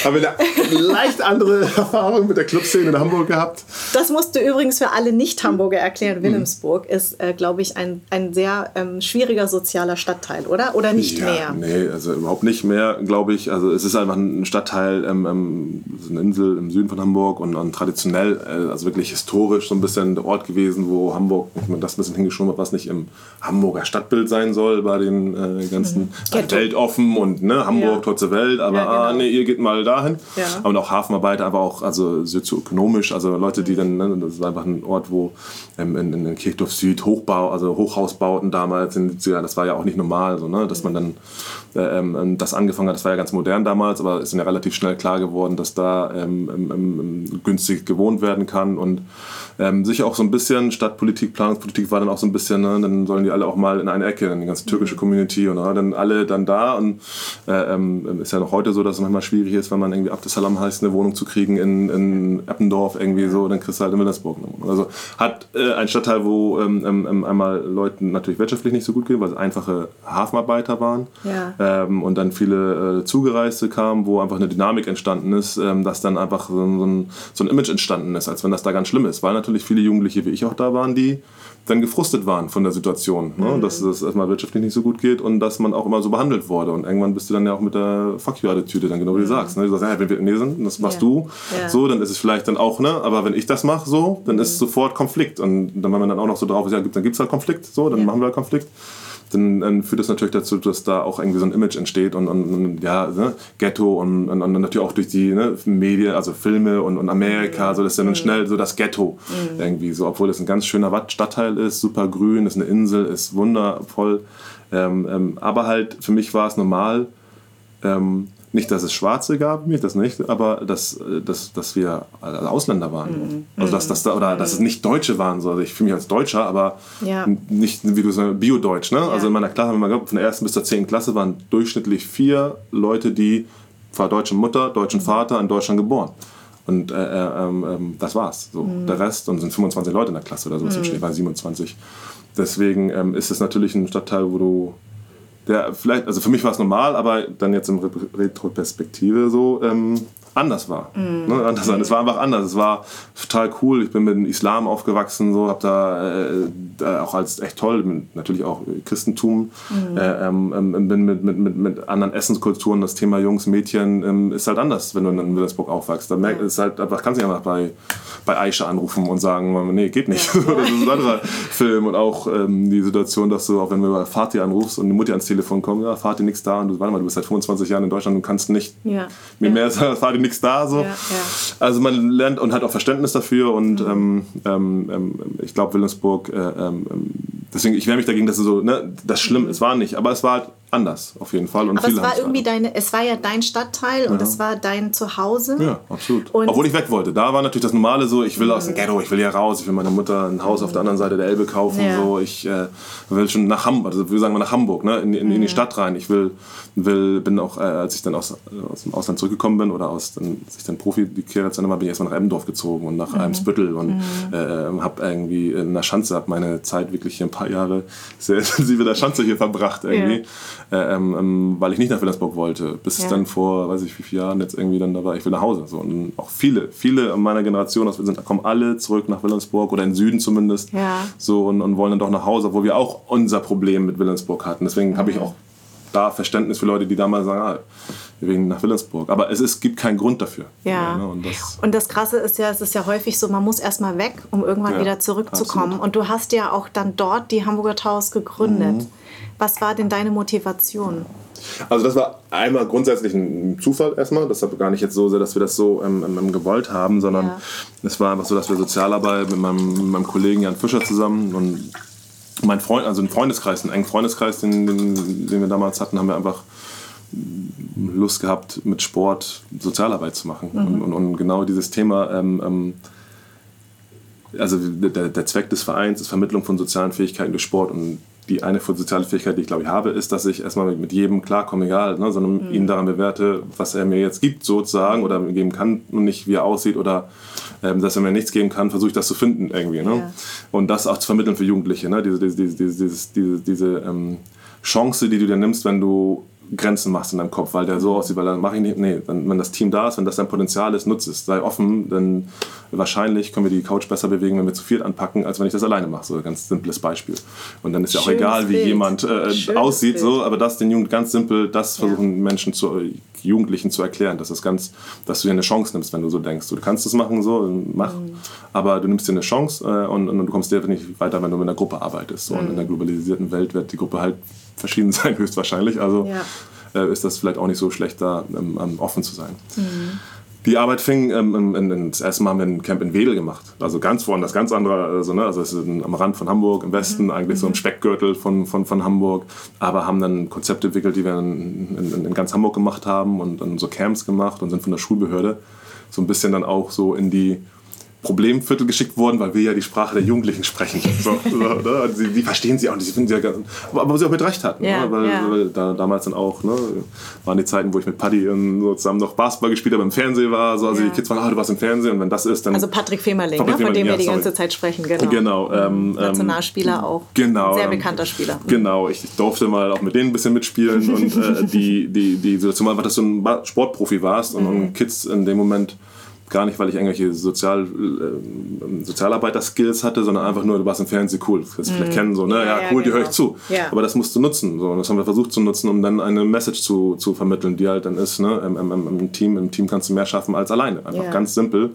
habe eine leicht andere Erfahrung mit der Clubszene in Hamburg gehabt. Das musst du übrigens für alle Nicht-Hamburger erklären. Mhm. Wilhelmsburg ist, äh, glaube ich, ein, ein sehr ähm, schwieriger sozialer Stadtteil, oder? Oder nicht ja, mehr? Nee, also überhaupt nicht mehr, glaube ich. Also es ist einfach ein Stadtteil, ähm, ähm, eine Insel im Süden von Hamburg und, und traditionell, äh, also wirklich historisch so ein bisschen der Ort gewesen, wo Hamburg, ich das ein bisschen hingeschoben hat, was nicht im Hamburger Stadtbild sein soll bei den äh, ganzen mhm. Weltoffen und ne, Hamburg, ja. Tor Welt, aber ja, genau. ah, nee, ihr geht mal dahin. Ja. Und auch Hafenarbeiter, aber auch also sozioökonomisch, also Leute, die dann, ne, das ist einfach ein Ort, wo ähm, in, in Kirchdorf Süd Hochbau, also Hochhausbauten damals, in, das war ja auch nicht normal, so, ne, dass man dann äh, ähm, das angefangen hat, das war ja ganz modern damals, aber es ist ja relativ schnell klar geworden, dass da ähm, ähm, ähm günstig gewohnt werden kann und ähm, sich auch so ein bisschen Stadtpolitik, Planungspolitik war dann auch so ein bisschen, ne, dann sollen die alle auch mal in eine Ecke, in die ganze türkische Community und ne, dann alle dann da und äh, ähm, ist ja noch heute so, dass es manchmal schwierig ist, wenn man irgendwie Abdesalam heißt, eine Wohnung zu kriegen in, in Eppendorf irgendwie so, dann kriegst du halt in Wilhelmsburg eine Wohnung. Also hat äh, ein Stadtteil, wo ähm, ähm, ähm, einmal Leuten natürlich wirtschaftlich nicht so gut ging, weil es einfache Hafenarbeiter waren ja. ähm, und dann viele äh, Zugereiste kamen, wo einfach eine Dynamik entstanden ist, dass dann einfach so, so, ein, so ein Image entstanden ist, als wenn das da ganz schlimm ist, weil natürlich viele Jugendliche wie ich auch da waren, die dann gefrustet waren von der Situation, ne? mhm. dass es erstmal wirtschaftlich nicht so gut geht und dass man auch immer so behandelt wurde. Und irgendwann bist du dann ja auch mit der Fuck you-Attitüde, dann genau wie mhm. du sagst. Ne? Du sagst, ja, wenn wir Vietnamesen, das machst ja. du, ja. so, dann ist es vielleicht dann auch, ne? aber wenn ich das mache, so, dann mhm. ist sofort Konflikt. Und dann, wenn man dann auch noch so drauf ist, ja, dann gibt es halt Konflikt, so, dann ja. machen wir halt Konflikt dann, dann, führt das natürlich dazu, dass da auch irgendwie so ein Image entsteht und, und, und ja, ne, Ghetto und, und, und, natürlich auch durch die ne, Medien, also Filme und, und Amerika, so das ist dann mhm. schnell so das Ghetto mhm. irgendwie so, obwohl das ein ganz schöner Stadtteil ist, super grün, ist eine Insel, ist wundervoll, ähm, ähm, aber halt für mich war es normal, ähm, nicht, dass es Schwarze gab, mich das nicht, aber dass, äh, dass, dass wir Ausländer waren. Mhm. Also dass, dass, oder mhm. dass es nicht Deutsche waren. So. Also ich fühle mich als Deutscher, aber ja. nicht, wie du sagst, Bio-Deutsch. Ne? Ja. Also in meiner Klasse, von der ersten bis zur zehnten Klasse waren durchschnittlich vier Leute, die war deutsche Mutter, deutschen mhm. Vater, in Deutschland geboren. Und äh, äh, äh, das war's. So. Mhm. Der Rest, und sind 25 Leute in der Klasse oder so, mhm. ich war 27. Deswegen ähm, ist es natürlich ein Stadtteil, wo du der vielleicht, also für mich war es normal, aber dann jetzt in Retroperspektive so, ähm, anders war. Mm. Ne, anders Es war einfach anders. Es war total cool. Ich bin mit dem Islam aufgewachsen, so habe da äh, auch als echt toll, natürlich auch Christentum, mm. äh, ähm, ähm, bin mit, mit, mit, mit anderen Essenskulturen. Das Thema Jungs, Mädchen ähm, ist halt anders, wenn du in Wilhelmsburg aufwachst. Da merkt, ja. ist halt einfach, kannst du einfach bei, bei Aisha anrufen und sagen, nee, geht nicht. Ja. [LAUGHS] das ist ein anderer Film und auch ähm, die Situation, dass du auch wenn du bei Fatih anrufst und die Mutter ans Telefon kommt, ja, Fatih nichts da und du, warte mal, du bist seit 25 Jahren in Deutschland und kannst nicht ja. mir mehr sagen, Fatih nichts da. So. Ja, ja. Also man lernt und hat auch Verständnis dafür und mhm. ähm, ähm, ich glaube Wilhelmsburg, äh, ähm, ähm, deswegen, ich wehre mich dagegen, dass es so, ne, das schlimm, es war nicht, aber es war halt anders auf jeden Fall. Und Aber es war irgendwie deine, es war ja dein Stadtteil und es war dein Zuhause. Ja, absolut. Und Obwohl ich weg wollte. Da war natürlich das Normale so, ich will mhm. aus dem Ghetto, ich will hier raus, ich will meiner Mutter ein Haus auf der anderen Seite der Elbe kaufen. Ja. So. Ich äh, will schon nach Hamburg, also wir sagen mal nach Hamburg, ne? in, in, in die mhm. Stadt rein. Ich will, will bin auch, äh, als ich dann aus, aus dem Ausland zurückgekommen bin oder aus, dann, als ich dann Profi gekehrt war, bin ich erstmal nach Emmendorf gezogen und nach mhm. Eimsbüttel und mhm. äh, habe irgendwie in der Schanze, habe meine Zeit wirklich hier ein paar Jahre sehr [LAUGHS] intensiv in der Schanze hier verbracht irgendwie. Ja. Äh, ähm, ähm weil ich nicht nach Wilhelmsburg wollte. Bis ja. es dann vor, weiß ich wie vielen Jahren jetzt irgendwie dann da war, ich will nach Hause. So. Und auch viele, viele meiner Generation aus sind, kommen alle zurück nach Wilhelmsburg oder in den Süden zumindest. Ja. So und, und wollen dann doch nach Hause, obwohl wir auch unser Problem mit Wilhelmsburg hatten. Deswegen mhm. habe ich auch da Verständnis für Leute, die damals sagen, ah, wegen nach Wilhelmsburg. Aber es ist, gibt keinen Grund dafür. Ja. ja ne? und, das und, das Krasse ist ja, es ist ja häufig so, man muss erstmal weg, um irgendwann ja, wieder zurückzukommen. Absolut. Und du hast ja auch dann dort die Hamburger Towers gegründet. Mhm. Was war denn deine Motivation? Also das war einmal grundsätzlich ein Zufall erstmal. Das war gar nicht jetzt so sehr, dass wir das so ähm, ähm, gewollt haben, sondern ja. es war einfach so, dass wir Sozialarbeit mit meinem, mit meinem Kollegen Jan Fischer zusammen und mein Freund, also ein Freundeskreis, einen engen Freundeskreis, den, den, den wir damals hatten, haben wir einfach Lust gehabt, mit Sport Sozialarbeit zu machen. Mhm. Und, und, und, genau dieses Thema, ähm, ähm, also der, der Zweck des Vereins ist Vermittlung von sozialen Fähigkeiten durch Sport und die eine soziale Fähigkeit, die ich glaube ich habe, ist, dass ich erstmal mit jedem klarkomme, egal, ne, sondern mhm. ihn daran bewerte, was er mir jetzt gibt sozusagen oder geben kann und nicht wie er aussieht oder ähm, dass er mir nichts geben kann, versuche ich das zu finden irgendwie. Ne? Ja. Und das auch zu vermitteln für Jugendliche, ne? diese, diese, diese, diese, diese, diese ähm, Chance, die du dir nimmst, wenn du Grenzen machst in deinem Kopf, weil der so aussieht, weil dann mache ich nicht, nee, wenn, wenn das Team da ist, wenn das dein Potenzial ist, nutze es, sei offen, denn wahrscheinlich können wir die Couch besser bewegen, wenn wir zu viel anpacken, als wenn ich das alleine mache, so ein ganz simples Beispiel. Und dann ist ja auch egal, wie Bild. jemand äh, aussieht, Bild. so, aber das den Jugend ganz simpel, das versuchen ja. Menschen zu, Jugendlichen zu erklären, dass, das ganz, dass du dir eine Chance nimmst, wenn du so denkst. Du kannst es machen, so, mach, mhm. aber du nimmst dir eine Chance äh, und, und, du kommst definitiv weiter, wenn du mit einer Gruppe arbeitest. So. Mhm. Und in der globalisierten Welt wird die Gruppe halt verschieden [LAUGHS] sein, höchstwahrscheinlich. Also ja. äh, ist das vielleicht auch nicht so schlecht, da ähm, offen zu sein. Mhm. Die Arbeit fing, ähm, in, in, das erste Mal haben wir ein Camp in Wedel gemacht. Also ganz woanders, ganz andere, also, ne, also es ist am Rand von Hamburg, im Westen, mhm. eigentlich so im mhm. Speckgürtel von, von, von Hamburg. Aber haben dann Konzepte entwickelt, die wir in, in, in ganz Hamburg gemacht haben und dann so Camps gemacht und sind von der Schulbehörde so ein bisschen dann auch so in die Problemviertel geschickt worden, weil wir ja die Sprache der Jugendlichen sprechen. [LAUGHS] So, so, ne? die, die, verstehen sie auch nicht, sie finden sie ja ganz, aber sie auch mit Recht hatten. Ja, ne? weil, ja. weil da, damals dann auch, ne, waren die Zeiten, wo ich mit Paddy so zusammen noch Basketball gespielt habe, im Fernsehen war, so, also ja. die Kids waren, ah, du warst im Fernsehen und wenn das ist, dann... Also Patrick Femerling, Patrick ne? von dem wir die ganze Zeit sprechen, genau. Genau. Ähm, Nationalspieler ähm, auch. Genau. Sehr ähm, bekannter Spieler. Genau, ich, ich, durfte mal auch mit denen ein bisschen mitspielen und äh, die, die, die Situation war, dass du ein Sportprofi warst und, und Kids in dem Moment gar nicht, weil ich irgendwelche Sozial, äh, Sozialarbeiter-Skills hatte, sondern einfach nur, du warst im Fernsehen cool. Das mhm. vielleicht kennen, so, ne? Ja, ja cool, ja, die höre ich genau. zu. Aber das musst du nutzen. So. Und das haben wir versucht zu nutzen, um dann eine Message zu, zu vermitteln, die halt dann ist, ne? Im, im, im Team, Im Team kannst du mehr schaffen als alleine. Einfach ganz simpel.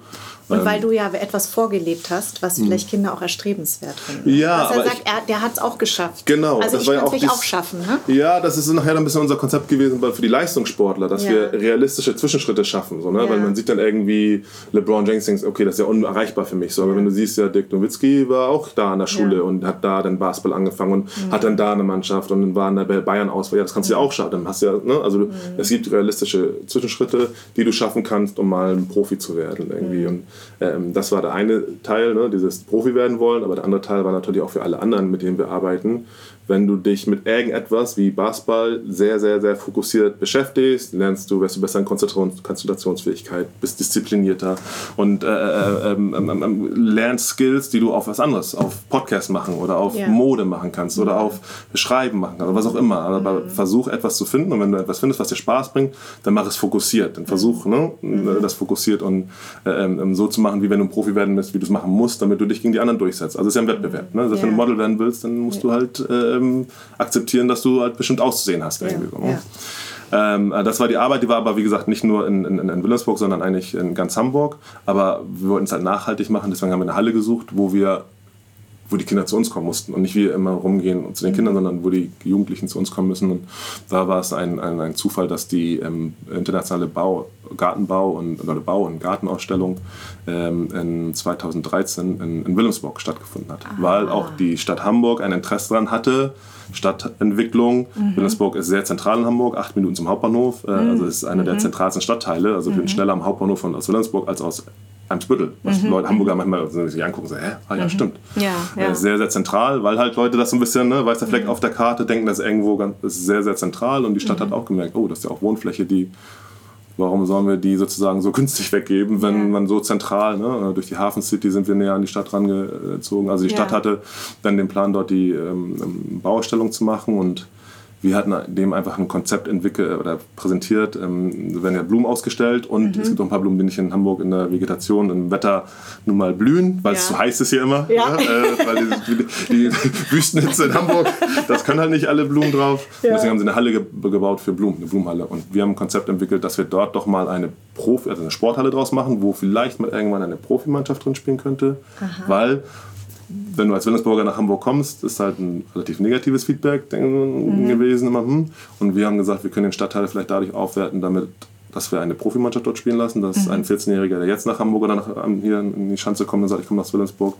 Und weil ähm, du ja etwas vorgelebt hast, was hm. vielleicht Kinder auch erstrebenswert finden. Ja, was er sagt, er, der hat es auch geschafft. Genau. Also das ich kann es auch, auch schaffen. Ne? Ja, das ist nachher ein bisschen unser Konzept gewesen für die Leistungssportler, dass wir realistische Zwischenschritte schaffen. So, ne? Weil man sieht dann irgendwie LeBron James denkt, okay, das ist ja unerreichbar für mich. So, aber wenn du siehst, ja, Dirk Nowitzki war auch da an der Schule und hat da dann Basketball angefangen und mhm. hat dann da eine Mannschaft und dann war in der Bayern auswahl. Ja, das kannst du ja auch schaffen. Dann hast ja, ne? Also mhm. es gibt realistische Zwischenschritte, die du schaffen kannst, um mal ein Profi zu werden. Irgendwie. Mhm. Und ähm, das war war der eine Teil, ne, dieses Profi werden wollen, aber der andere Teil war natürlich auch für alle anderen, mit denen wir arbeiten, wenn du dich mit irgendetwas wie Basketball sehr, sehr, sehr fokussiert beschäftigst, lernst du, wirst du besser in Konzentrationsfähigkeit, bist disziplinierter und äh, äh, ähm, ähm, ähm, lernst Skills, die du auf was anderes, auf Podcast machen oder auf ja. Mode machen kannst oder auf Schreiben machen kannst oder was auch immer. Aber mhm. versuch etwas zu finden und wenn du etwas findest, was dir Spaß bringt, dann mach es fokussiert. Dann versuch ne, mhm. das fokussiert und äh, ähm, so zu machen, wie wenn du ein Profi werden willst, wie du es machen musst, damit du dich gegen die anderen durchsetzt. Also es ist ja ein Wettbewerb. Ne? Also ja. wenn du Model werden willst, dann musst du halt äh, ähm, akzeptieren, dass du halt bestimmt auszusehen hast. So, ne? Ähm, äh, das war die Arbeit, die war aber wie gesagt nicht nur in, in, in Wilhelmsburg, sondern eigentlich in ganz Hamburg. Aber wir wollten es halt nachhaltig machen, deswegen haben wir eine Halle gesucht, wo wir wo die Kinder zu uns kommen mussten und nicht wir immer rumgehen und zu den Kindern, sondern wo die Jugendlichen zu uns kommen müssen. Und da war es ein, ein, ein Zufall, dass die ähm, internationale Bau, Gartenbau und oder Bau- und Gartenausstellung ähm, in 2013 in, in Wilhelmsburg stattgefunden hat, ah. weil auch die Stadt Hamburg ein Interesse daran hatte, Stadtentwicklung. Mhm. Wilhelmsburg ist sehr zentral in Hamburg, acht Minuten zum Hauptbahnhof. Äh, mhm. Also es ist einer mhm. der zentralsten Stadtteile. Also wir sind mhm. schneller am Hauptbahnhof von aus Wilhelmsburg als aus Eimsbüttel. Was mhm. Leute Hamburger manchmal sich angucken, so, hä? Ah ja, mhm. stimmt. Ja, ja. Sehr, sehr zentral, weil halt Leute das so ein bisschen, ne, weißer Fleck mhm. auf der Karte, denken, das ist irgendwo ganz, das ist sehr, sehr zentral und die Stadt hat mhm. auch gemerkt, oh, das ist ja auch Wohnfläche, die warum sollen wir die sozusagen so [LAUGHS] günstig weggeben, wenn ja. man so zentral, ne, durch die Hafen City sind wir näher an die Stadt rangezogen. Also die. Stadt hatte dann den Plan, dort die ähm, Baustellung zu machen und wir hatten dem einfach ein Konzept entwickelt oder präsentiert. Ähm, werden ja Blumen ausgestellt und mhm. es gibt auch ein paar Blumen, die nicht in Hamburg in der Vegetation im Wetter nun mal blühen, weil ja. es so heiß ist hier immer. Ja. ja äh, weil die, die, die, Wüstenhitze in Hamburg, das können halt nicht alle Blumen drauf. Ja. Deswegen haben sie eine Halle ge gebaut für Blumen, eine Blumenhalle. Und wir haben ein Konzept entwickelt, dass wir dort doch mal eine Profi, also eine Sporthalle draus machen, wo vielleicht mal irgendwann eine Profimannschaft drin spielen könnte. Aha. Weil wenn du als Wilhelmsburger nach Hamburg kommst, ist halt ein relativ negatives Feedback mhm. gewesen. Immer, hm. Und wir haben gesagt, wir können den Stadtteil vielleicht dadurch aufwerten, damit dass wir eine Profimannschaft dort spielen lassen, dass mhm. ein 14-Jähriger, der jetzt nach Hamburg oder nach, hier in die Schanze kommt und sagt, ich komme nach Wilhelmsburg,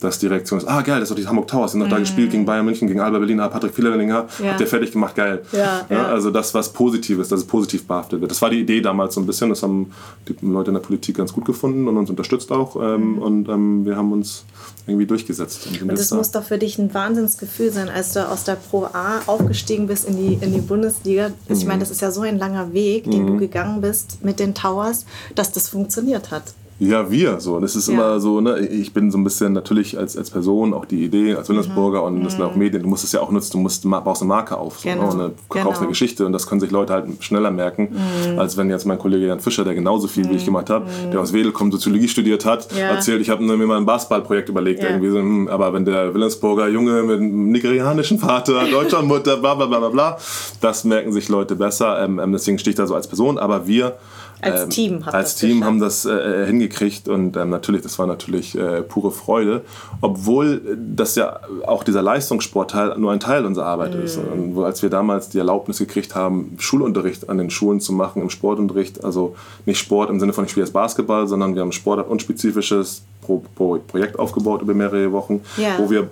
dass die Reaktion ist, ah geil, das ist doch die Hamburg Towers, sind doch mhm. da gespielt gegen Bayern München, gegen Alba Berlin, ah, Patrick Vierlinger, ja. hat der fertig gemacht, geil. Ja, ja. Also das, was positiv ist, dass es positiv behaftet wird. Das war die Idee damals so ein bisschen, das haben die Leute in der Politik ganz gut gefunden und uns unterstützt auch ähm, mhm. und ähm, wir haben uns irgendwie durchgesetzt. Und, und das da. muss doch für dich ein Wahnsinnsgefühl sein, als du aus der Pro A aufgestiegen bist in die, in die Bundesliga. Ich meine, mhm. das ist ja so ein langer Weg, den du mhm. Gegangen bist mit den Towers, dass das funktioniert hat. Ja, wir. So. Das ist ja. immer so, ne? ich bin so ein bisschen natürlich als, als Person auch die Idee, als Wilhelmsburger mhm. und das sind auch mhm. Medien, du musst es ja auch nutzen, du musst, baust eine Marke auf, so, ne? genau. ne? und kaufst genau. eine Geschichte und das können sich Leute halt schneller merken, mhm. als wenn jetzt mein Kollege Jan Fischer, der genauso viel mhm. wie ich mhm. gemacht hat, mhm. der aus Wedel kommt, Soziologie studiert hat, ja. erzählt, ich habe mir mal ein Basketballprojekt überlegt, ja. irgendwie so, hm, aber wenn der Wilhelmsburger Junge mit einem nigerianischen Vater, [LAUGHS] deutscher Mutter, bla bla bla bla bla, das merken sich Leute besser, ähm, ähm deswegen stehe ich da so als Person, aber wir als ähm, Team, als Team haben das äh, äh, hingekriegt und ähm, natürlich, das war natürlich äh, pure Freude, obwohl das ja auch dieser Leistungssportteil nur ein Teil unserer Arbeit mhm. ist. Und als wir damals die Erlaubnis gekriegt haben, Schulunterricht an den Schulen zu machen, im Sportunterricht, also nicht Sport im Sinne von ich spiele jetzt Basketball, sondern wir haben Sport unspezifisches Pro Pro Projekt aufgebaut über mehrere Wochen, ja. wo wir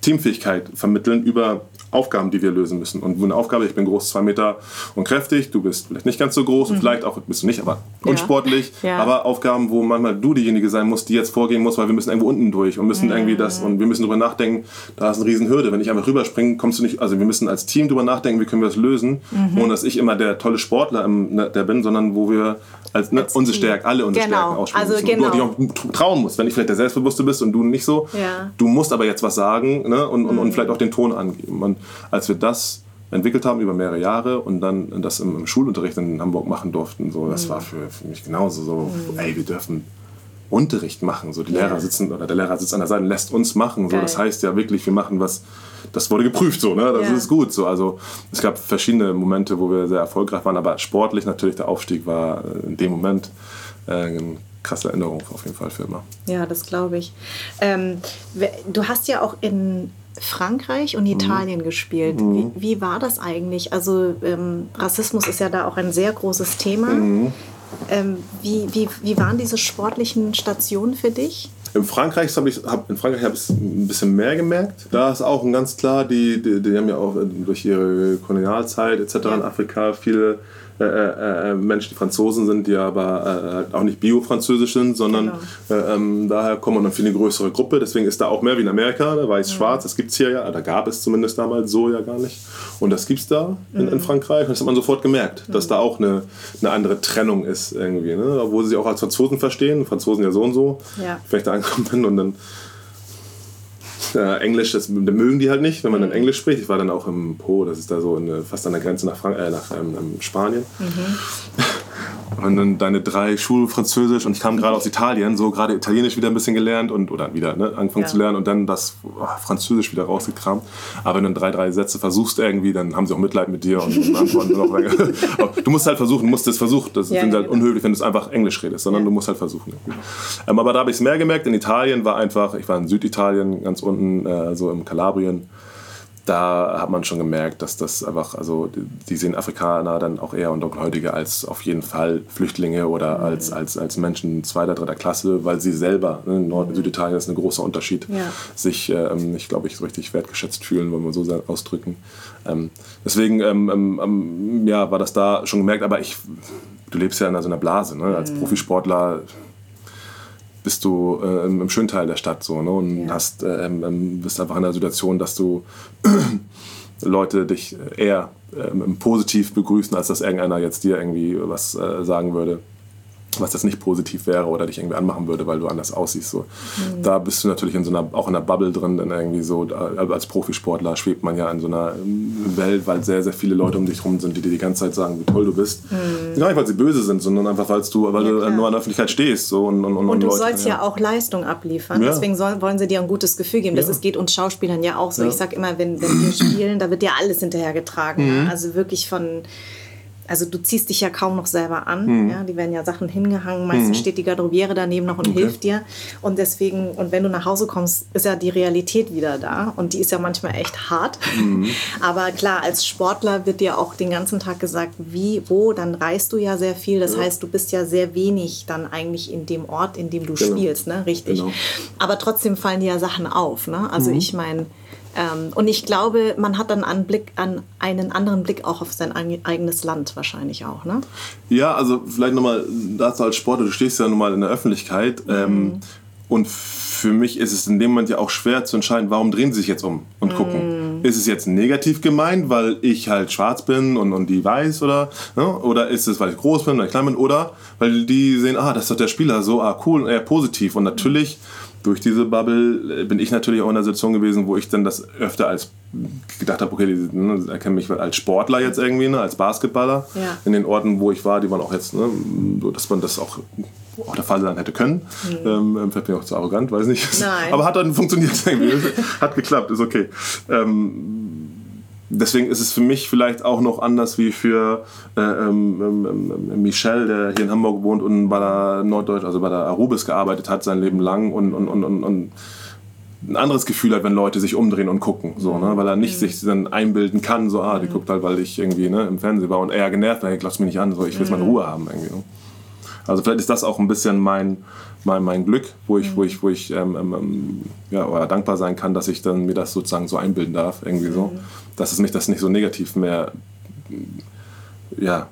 Teamfähigkeit vermitteln über Aufgaben, die wir lösen müssen. Und eine Aufgabe, ich bin groß, zwei Meter und kräftig, du bist vielleicht nicht ganz so groß mhm. und vielleicht auch bist du nicht, aber unsportlich. Ja. Aber Aufgaben, wo manchmal du diejenige sein musst, die jetzt vorgehen muss, weil wir müssen irgendwo unten durch und müssen mhm. irgendwie das und wir müssen darüber nachdenken, da ist eine Riesenhürde. Wenn ich einfach rüberspringe, kommst du nicht, also wir müssen als Team darüber nachdenken, wie können wir das lösen, mhm. ohne dass ich immer der tolle Sportler im, ne, der bin, sondern wo wir als, ne, unsere Stärken, alle unsere genau. Stärken ausspielen also müssen. Genau. Und du auch trauen musst, wenn ich vielleicht der Selbstbewusste bist und du nicht so. Ja. Du musst aber jetzt was sagen ne, und, und, und mhm. vielleicht auch den Ton angeben. Und als wir das entwickelt haben über mehrere Jahre und dann das im, im Schulunterricht in Hamburg machen durften, so, das mhm. war für, für mich genauso so, mhm. ey, wir dürfen Unterricht machen. So, die ja. Lehrer sitzen oder der Lehrer sitzt an der Seite und lässt uns machen. So, das heißt ja wirklich, wir machen was, das wurde geprüft, so, ne? das ja. ist gut. So. Also es gab verschiedene Momente, wo wir sehr erfolgreich waren, aber sportlich natürlich der Aufstieg war äh, in dem Moment äh, eine krasse Erinnerung auf jeden Fall für immer. Ja, das glaube ich. Ähm, du hast ja auch in Frankreich und mhm. Italien mhm. gespielt. Mhm. Wie, wie, war das eigentlich? Also ähm, Rassismus ist ja da auch ein sehr großes Thema. Mhm. Ähm, wie, wie, wie waren diese sportlichen Stationen für dich? In Frankreich habe ich hab, in Frankreich habe ich ein bisschen mehr gemerkt. Da ist auch ganz klar, die, die, die haben ja auch durch ihre Kolonialzeit etc. Ja. in Afrika viele äh, äh, äh, Menschen, die Franzosen sind, die aber auch nicht bio-französisch sind, sondern genau. Äh, ähm, daher kommen und dann viel eine größere Gruppe. Deswegen ist da auch mehr wie in Amerika, ne? weiß-schwarz. Das gibt es hier ja, da gab es zumindest damals so ja gar nicht. Und das gibt es da in, mhm. in, Frankreich. Und das hat man sofort gemerkt, mhm. dass da auch eine, eine andere Trennung ist irgendwie. Ne? Obwohl sie sich auch als Franzosen verstehen, Franzosen ja so und so. Ja. Vielleicht da angekommen bin [LAUGHS] und dann äh, Englisch, das, mögen die halt nicht, wenn man dann mhm. Englisch spricht. Ich war dann auch im Po, das ist da so eine, fast an der Grenze nach, Frank äh, nach ähm, Spanien. Mhm. Und dann deine drei Schulfranzösisch und ich kam gerade aus Italien, so gerade Italienisch wieder ein bisschen gelernt und oder wieder ne, angefangen ja. zu lernen und dann das oh, Französisch wieder rausgekramt. Aber wenn du drei, drei Sätze versuchst irgendwie, dann haben sie auch Mitleid mit dir und, [LAUGHS] und antworten noch. du musst halt versuchen, musst es versuchen. Das ja, finde halt genau. unhöflich, wenn du es einfach Englisch redest, sondern ja. du musst halt versuchen. Ähm, aber da habe ich es mehr gemerkt. In Italien war einfach, ich war in Süditalien, ganz unten, äh, so im Kalabrien da hat man schon gemerkt, dass das einfach, also die sehen Afrikaner dann auch eher und Dunkelhäutige als auf jeden Fall Flüchtlinge oder mhm. als, als, als Menschen zweiter, dritter Klasse, weil sie selber, ne, in Nord- und Süditalien ist ein großer Unterschied, ja. sich ähm, nicht, glaube ich, so richtig wertgeschätzt fühlen, wollen wir so ausdrücken. Ähm, deswegen ähm, ähm, ähm, ja, war das da schon gemerkt, aber ich, du lebst ja in so einer Blase, ne? als mhm. Profisportler bist du äh, im schönen Teil der Stadt so ne? und ja. hast, äh, ähm, bist einfach in der Situation, dass du [CLEARS THROAT] Leute dich eher äh, positiv begrüßen, als dass irgendeiner jetzt dir irgendwie was äh, sagen würde was das nicht positiv wäre oder dich irgendwie anmachen würde, weil du anders aussiehst. So. Mhm. Da bist du natürlich in so einer, auch in einer Bubble drin, denn irgendwie so, als Profisportler schwebt man ja in so einer Welt, weil sehr, sehr viele Leute um dich herum sind, die dir die ganze Zeit sagen, wie toll du bist. Mhm. Gar nicht, weil sie böse sind, sondern einfach, weil du, weil ja, du nur in der Öffentlichkeit stehst. So, und, und, und, und du Leute, sollst ja. ja. auch Leistung abliefern. Ja. Deswegen soll, wollen sie dir ein gutes Gefühl geben. Das ist, geht uns Schauspielern ja auch so. Ich sage immer, wenn, wenn wir spielen, da wird dir alles hinterhergetragen. Mhm. Also wirklich von also du ziehst dich ja kaum noch selber an. Mhm. Ja, die werden ja Sachen hingehangen. Meistens mhm. steht die Garderobiere daneben noch und okay. hilft dir. Und deswegen, und wenn du nach Hause kommst, ist ja die Realität wieder da. Und die ist ja manchmal echt hart. Mhm. [LAUGHS] Aber klar, als Sportler wird dir auch den ganzen Tag gesagt, wie, wo, dann reist du ja sehr viel. Das ja. heißt, du bist ja sehr wenig dann eigentlich in dem Ort, in dem du genau. spielst, ne? Richtig. Genau. Aber trotzdem fallen dir ja Sachen auf. Ne? Also mhm. ich meine, und ich glaube, man hat dann einen, Blick, an, einen anderen Blick auch auf sein eigenes Land wahrscheinlich auch, ne? Ja, also vielleicht nochmal dazu als Sportler, du stehst ja nun mal in der Öffentlichkeit. Mhm. Ähm, und für mich ist es in dem Moment ja auch schwer zu entscheiden, warum drehen sie sich jetzt um und gucken. Mhm. Ist es jetzt negativ gemeint, weil ich halt schwarz bin und, und die weiß oder, ne? oder ist es, weil ich groß bin oder klein bin oder weil die sehen, ah, das ist doch der Spieler, so, ah, cool, eher positiv und natürlich durch diese Bubble äh, bin ich natürlich auch in der Situation gewesen, wo ich dann das öfter als gedacht habe, okay, die ne, erkennen mich als Sportler jetzt irgendwie, ne, als Basketballer. Ja. In den Orten, wo ich war, die waren auch jetzt, ne, so, dass man das auch auch der Fall sein hätte können. Mhm. Ähm, fällt mir auch zu arrogant, weiß nicht. Nein. Aber hat dann funktioniert irgendwie. [LAUGHS] hat geklappt, ist okay. Ähm, deswegen ist es für mich vielleicht auch noch anders wie für äh, ähm, ähm, ähm, Michel, der hier in Hamburg wohnt und bei der Norddeutsch, also bei der Arubis gearbeitet hat sein Leben lang und, und, und, und, und ein anderes Gefühl hat, wenn Leute sich umdrehen und gucken, so, ne? weil er nicht mhm. sich dann einbilden kann, so, ah, die mhm. guckt halt, weil ich irgendwie ne, im Fernsehen war und er genervt, hey, glaubst mich nicht an, so, ich will mhm. meine Ruhe haben irgendwie. Ne? Also vielleicht ist das auch ein bisschen mein, mein, mein Glück, wo ich, mhm. wo ich, wo ich ähm, ähm, ähm, ja, oder dankbar sein kann, dass ich dann mir das sozusagen so einbilden darf, irgendwie so. Mhm. Dass es mich das nicht so negativ mehr ja,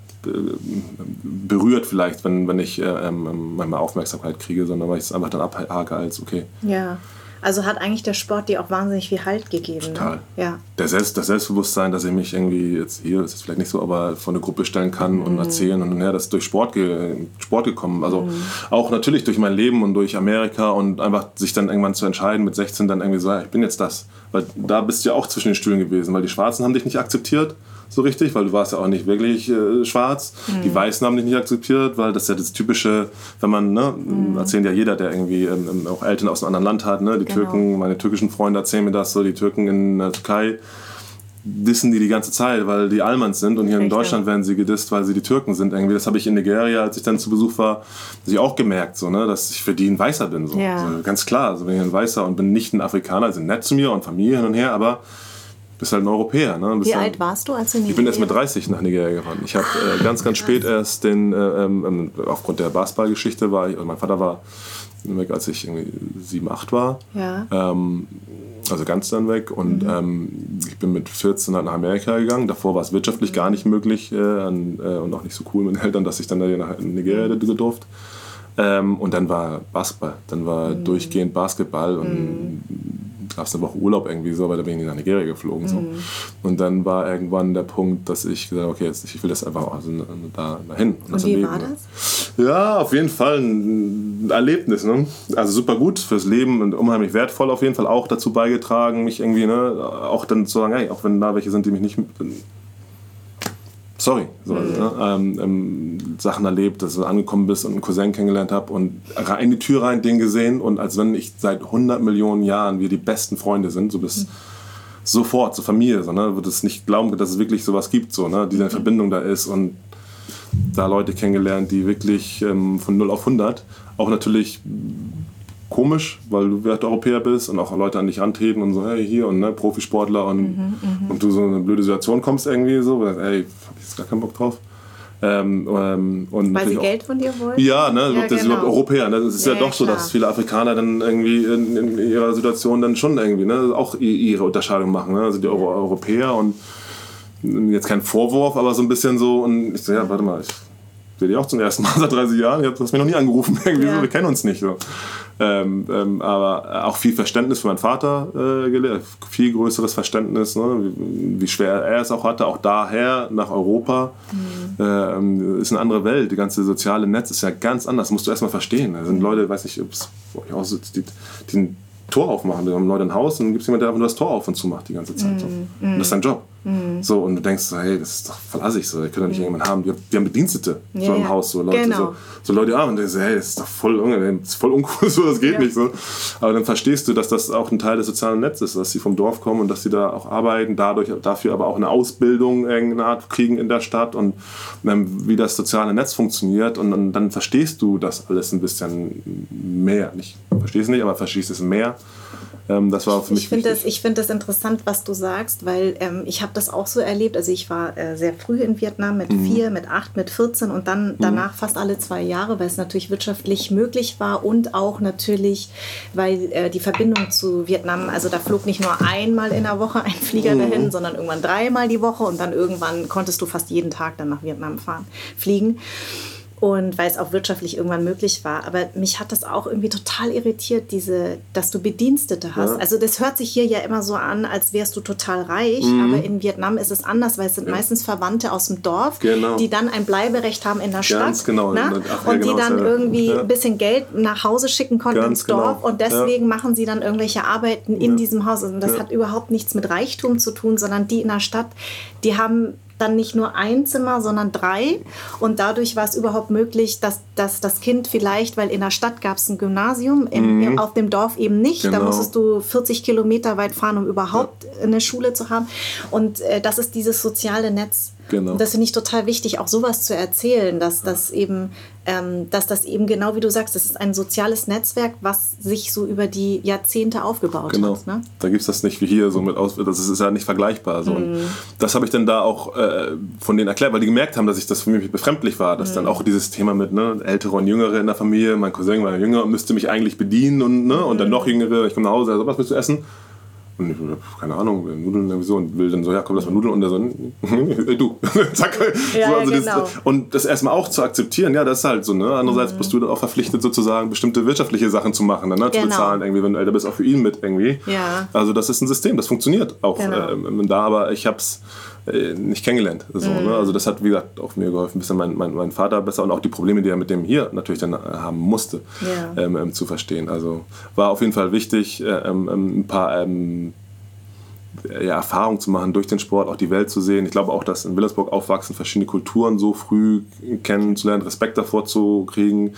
berührt vielleicht, wenn, wenn ich äh, ähm, manchmal Aufmerksamkeit kriege, sondern weil ich es einfach dann abhake als okay. Ja. Also hat eigentlich der Sport dir auch wahnsinnig viel Halt gegeben. Total. Ne? Ja. Der Selbst, das Selbstbewusstsein, dass ich mich irgendwie jetzt hier, ist es vielleicht nicht so, aber vor eine Gruppe stellen kann und mhm. erzählen und ja, das ist durch Sport, ge, Sport gekommen. Also mhm. auch natürlich durch mein Leben und durch Amerika und einfach sich dann irgendwann zu entscheiden mit 16 dann irgendwie so, ja, ich bin jetzt das. Weil da bist du ja auch zwischen den Stühlen gewesen, weil die Schwarzen haben dich nicht akzeptiert so richtig, weil du warst ja auch nicht wirklich äh, schwarz. Mhm. Die Weißen haben dich nicht akzeptiert, weil das ist ja das typische, wenn man, ne, mhm. erzählen ja jeder, der irgendwie ähm, ähm, auch Eltern aus einem anderen Land hat, ne, die genau. Türken, meine türkischen Freunde erzählen mir das so, die Türken in der Türkei dissen die die ganze Zeit, weil die Almans sind und hier Richtig. in Deutschland werden sie gedisst, weil sie die Türken sind irgendwie. Das habe ich in Nigeria, als ich dann zu Besuch war, ich auch gemerkt, so, ne, dass ich für die ein Weißer bin. So. Ja. Also ganz klar, also bin ich ein Weißer und bin nicht ein Afrikaner, sind nett zu mir und Familie hin und her, aber bist halt ein Europäer. Ne? Wie dann, alt warst du, als du in Nigeria Ich bin erst mit 30 nach Nigeria gefahren. Ich habe äh, ganz, ganz spät erst den, äh, ähm, aufgrund der Basketballgeschichte war ich, also mein Vater war weg, als ich irgendwie 7, 8 war. Ja. Ähm, also ganz dann weg. Und mhm. ähm, ich bin mit 14 halt nach Amerika gegangen. Davor war es wirtschaftlich mhm. gar nicht möglich äh, an, äh, und auch nicht so cool mit den Eltern, dass ich dann nach Nigeria mhm. durfte. Ähm, und dann war Basketball. Dann war mhm. durchgehend Basketball und mhm gab es eine Woche Urlaub irgendwie so, weil da bin ich nach Nigeria geflogen. So. Mhm. Und dann war irgendwann der Punkt, dass ich gesagt habe, okay, jetzt, ich will das einfach also da, dahin. Und, und wie war das? Ja, auf jeden Fall ein Erlebnis. Ne? Also super gut fürs Leben und unheimlich wertvoll auf jeden Fall auch dazu beigetragen, mich irgendwie, ne, auch dann zu sagen, hey, auch wenn da welche sind, die mich nicht sorry, so, mhm. ne? ähm, ähm, Sachen erlebt, dass du angekommen bist und einen Cousin kennengelernt habe und in die Tür rein den gesehen und als wenn ich seit 100 Millionen Jahren wir die besten Freunde sind, so bis mhm. sofort zur Familie, so, ne? würde es nicht glauben, dass es wirklich sowas gibt, so, ne? diese mhm. Verbindung da ist und da Leute kennengelernt, die wirklich ähm, von 0 auf 100 auch natürlich komisch, weil du Werteuropäer bist und auch Leute an dich antreten und so, hey, hier und ne, Profisportler und, mhm, mhm. und du so in eine blöde Situation kommst irgendwie so, weil, ey, hab ich jetzt gar keinen Bock drauf. Ähm, ähm, und Weil sie Geld von dir wollen? Ja, ne, ja, das genau. Europäer. Ne? Das ist ja, ja doch so, dass viele Afrikaner dann irgendwie in, in, ihrer Situation dann schon irgendwie ne, auch ihre Unterscheidung machen. Ne? Also die Euro Europäer und jetzt kein Vorwurf, aber so ein bisschen so. Und ich so, ja, warte mal, ich sehe dich auch zum ersten Mal [LAUGHS] seit 30 Jahren. Du hast mich noch nie angerufen. [LAUGHS] Irgendwie ja. so, wir kennen uns nicht. So. Ähm, ähm, aber auch viel Verständnis für meinen Vater äh, gelehrt, viel größeres Verständnis, ne? wie, wie, schwer er es auch hatte, auch daher nach Europa. Mhm. Ähm, ist eine andere Welt. Die ganze soziale Netz ist ja ganz anders. Musst du erstmal verstehen. Da sind Leute, weiß nicht, ob es die, die Tor aufmachen. Wir haben Leute ein Haus und dann gibt es jemanden, der einfach nur das Tor auf und zu macht die ganze Zeit. So. Mm, Und das ist dein Job. Mm. So, und du denkst so, hey, das ist doch verlasse ich so, ich kann doch nicht mm. irgendjemanden haben. Wir, wir haben Bedienstete yeah, so im Haus, so Leute, genau. so, so Leute, ah, und denkst so, hey, das ist doch voll, das ist voll uncool, [LAUGHS] so, das geht ja. nicht so. Aber dann verstehst du, dass das auch ein Teil des sozialen Netzes ist, dass sie vom Dorf kommen und dass sie da auch arbeiten, dadurch dafür aber auch eine Ausbildung irgendeine Art kriegen in der Stadt und ähm, wie das soziale Netz funktioniert und, und dann verstehst du das alles ein bisschen mehr. Nicht, verstehst es nicht, aber verstehst es mehr. Ähm, das war für mich ich finde das, ich find das interessant, was du sagst, weil ähm, ich habe das auch so erlebt. Also ich war äh, sehr früh in Vietnam mit mhm. vier, mit acht, mit 14 und dann mhm. danach fast alle zwei Jahre, weil es natürlich wirtschaftlich möglich war und auch natürlich, weil äh, die Verbindung zu Vietnam, also da flog nicht nur einmal in der Woche ein Flieger mhm. dahin, sondern irgendwann dreimal die Woche und dann irgendwann konntest du fast jeden Tag dann nach Vietnam fahren, fliegen. Und weil es auch wirtschaftlich irgendwann möglich war. Aber mich hat das auch irgendwie total irritiert, diese, dass du Bedienstete hast. Ja. Also das hört sich hier ja immer so an, als wärst du total reich, mhm. aber in Vietnam ist es anders, weil es sind ja. meistens Verwandte aus dem Dorf, genau. die dann ein Bleiberecht haben in der Ganz Stadt. Genau. Ne? Ach, und genau, die dann irgendwie ein bisschen Geld nach Hause schicken konnten Ganz ins Dorf genau. und deswegen machen sie dann irgendwelche Arbeiten in diesem Haus. Und das hat überhaupt nichts mit Reichtum zu tun, sondern die in der Stadt, die haben dann nicht nur ein Zimmer, sondern drei. Und dadurch war es überhaupt möglich, dass, dass das Kind vielleicht, weil in der Stadt gab es ein Gymnasium, in, mhm. auf dem Dorf eben nicht. Genau. Da musstest du 40 Kilometer weit fahren, um überhaupt ja. eine Schule zu haben. Und äh, das ist dieses soziale Netz. Genau. Und das finde ich total wichtig, auch sowas zu erzählen, dass das eben, ähm, dass das eben genau wie du sagst, das ist ein soziales Netzwerk, was sich so über die Jahrzehnte aufgebaut genau. hat. Ne? Da gibt es das nicht wie hier so mit aus, das ist ja nicht vergleichbar. So. Mhm. das habe ich dann da auch äh, von denen erklärt, weil die gemerkt haben, dass ich das für mich befremdlich war, dass mhm. dann auch dieses Thema mit ne, ältere und jüngere in der Familie, mein Cousin war jünger, müsste mich eigentlich bedienen und, ne, und dann mhm. noch jüngere, ich komme nach Hause, also was willst du essen? Und ich, keine Ahnung, Nudeln irgendwie so und will dann so, ja komm, lass mal Nudeln und der so, [LAUGHS] du, [LAUGHS] zack. Ja, so, also genau. das, und das erstmal auch zu akzeptieren, ja, das ist halt so, ne? Andererseits mhm. bist du dann auch verpflichtet, sozusagen bestimmte wirtschaftliche Sachen zu machen, ne? Genau. zu bezahlen irgendwie, wenn du älter bist, auch für ihn mit irgendwie. Ja. Also das ist ein System, das funktioniert auch genau. ähm, da, aber ich hab's äh, nicht kennengelernt. So, mhm. ne? Also das hat, wie gesagt, auch mir geholfen, ein bisschen mein, mein, mein Vater besser und auch die Probleme, die er mit dem hier natürlich dann haben musste, ja. ähm, ähm, zu verstehen. Also war auf jeden Fall wichtig, äh, ähm, ähm ein paar ähm, ja, Erfahrungen zu machen durch den Sport, auch die Welt zu sehen. Ich glaube auch, dass in Wilhelmsburg aufwachsen, verschiedene Kulturen so früh kennenzulernen, Respekt davor zu kriegen,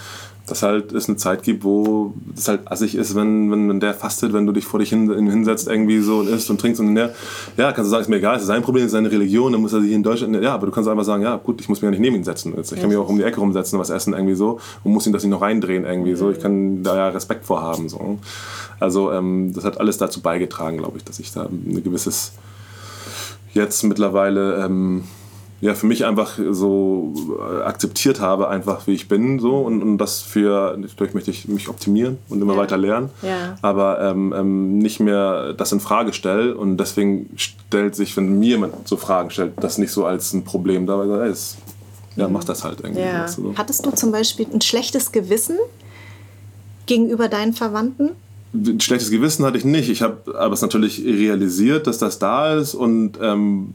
dass halt es eine Zeit gibt, wo es halt assig ist, wenn, wenn, wenn der fastet, wenn du dich vor dich hin, hinsetzt irgendwie so und isst und trinkst und der, ja, kannst du sagen, ist mir egal, es ist sein Problem, es ist seine Religion, dann muss er sich in Deutschland, ja, aber du kannst einfach sagen, ja, gut, ich muss mich ja nicht neben ihn setzen. Jetzt, ich kann mich auch um die Ecke rumsetzen, was essen irgendwie so und muss ihn das nicht noch reindrehen irgendwie so. Ich kann da ja Respekt vorhaben so. Also ähm, das hat alles dazu beigetragen, glaube ich, dass ich da ein gewisses jetzt mittlerweile ähm, ja, für mich einfach so äh, akzeptiert habe, einfach wie ich bin. So. Und, und das für, natürlich möchte ich mich optimieren und immer ja. weiter lernen. Ja. Aber ähm, ähm, nicht mehr das in Frage stelle. Und deswegen stellt sich, wenn mir jemand so Fragen stellt, das nicht so als ein Problem da ist. Ja, mach das halt irgendwie. Ja. So. Hattest du zum Beispiel ein schlechtes Gewissen gegenüber deinen Verwandten? Ein schlechtes Gewissen hatte ich nicht. Ich habe aber es natürlich realisiert, dass das da ist und ähm,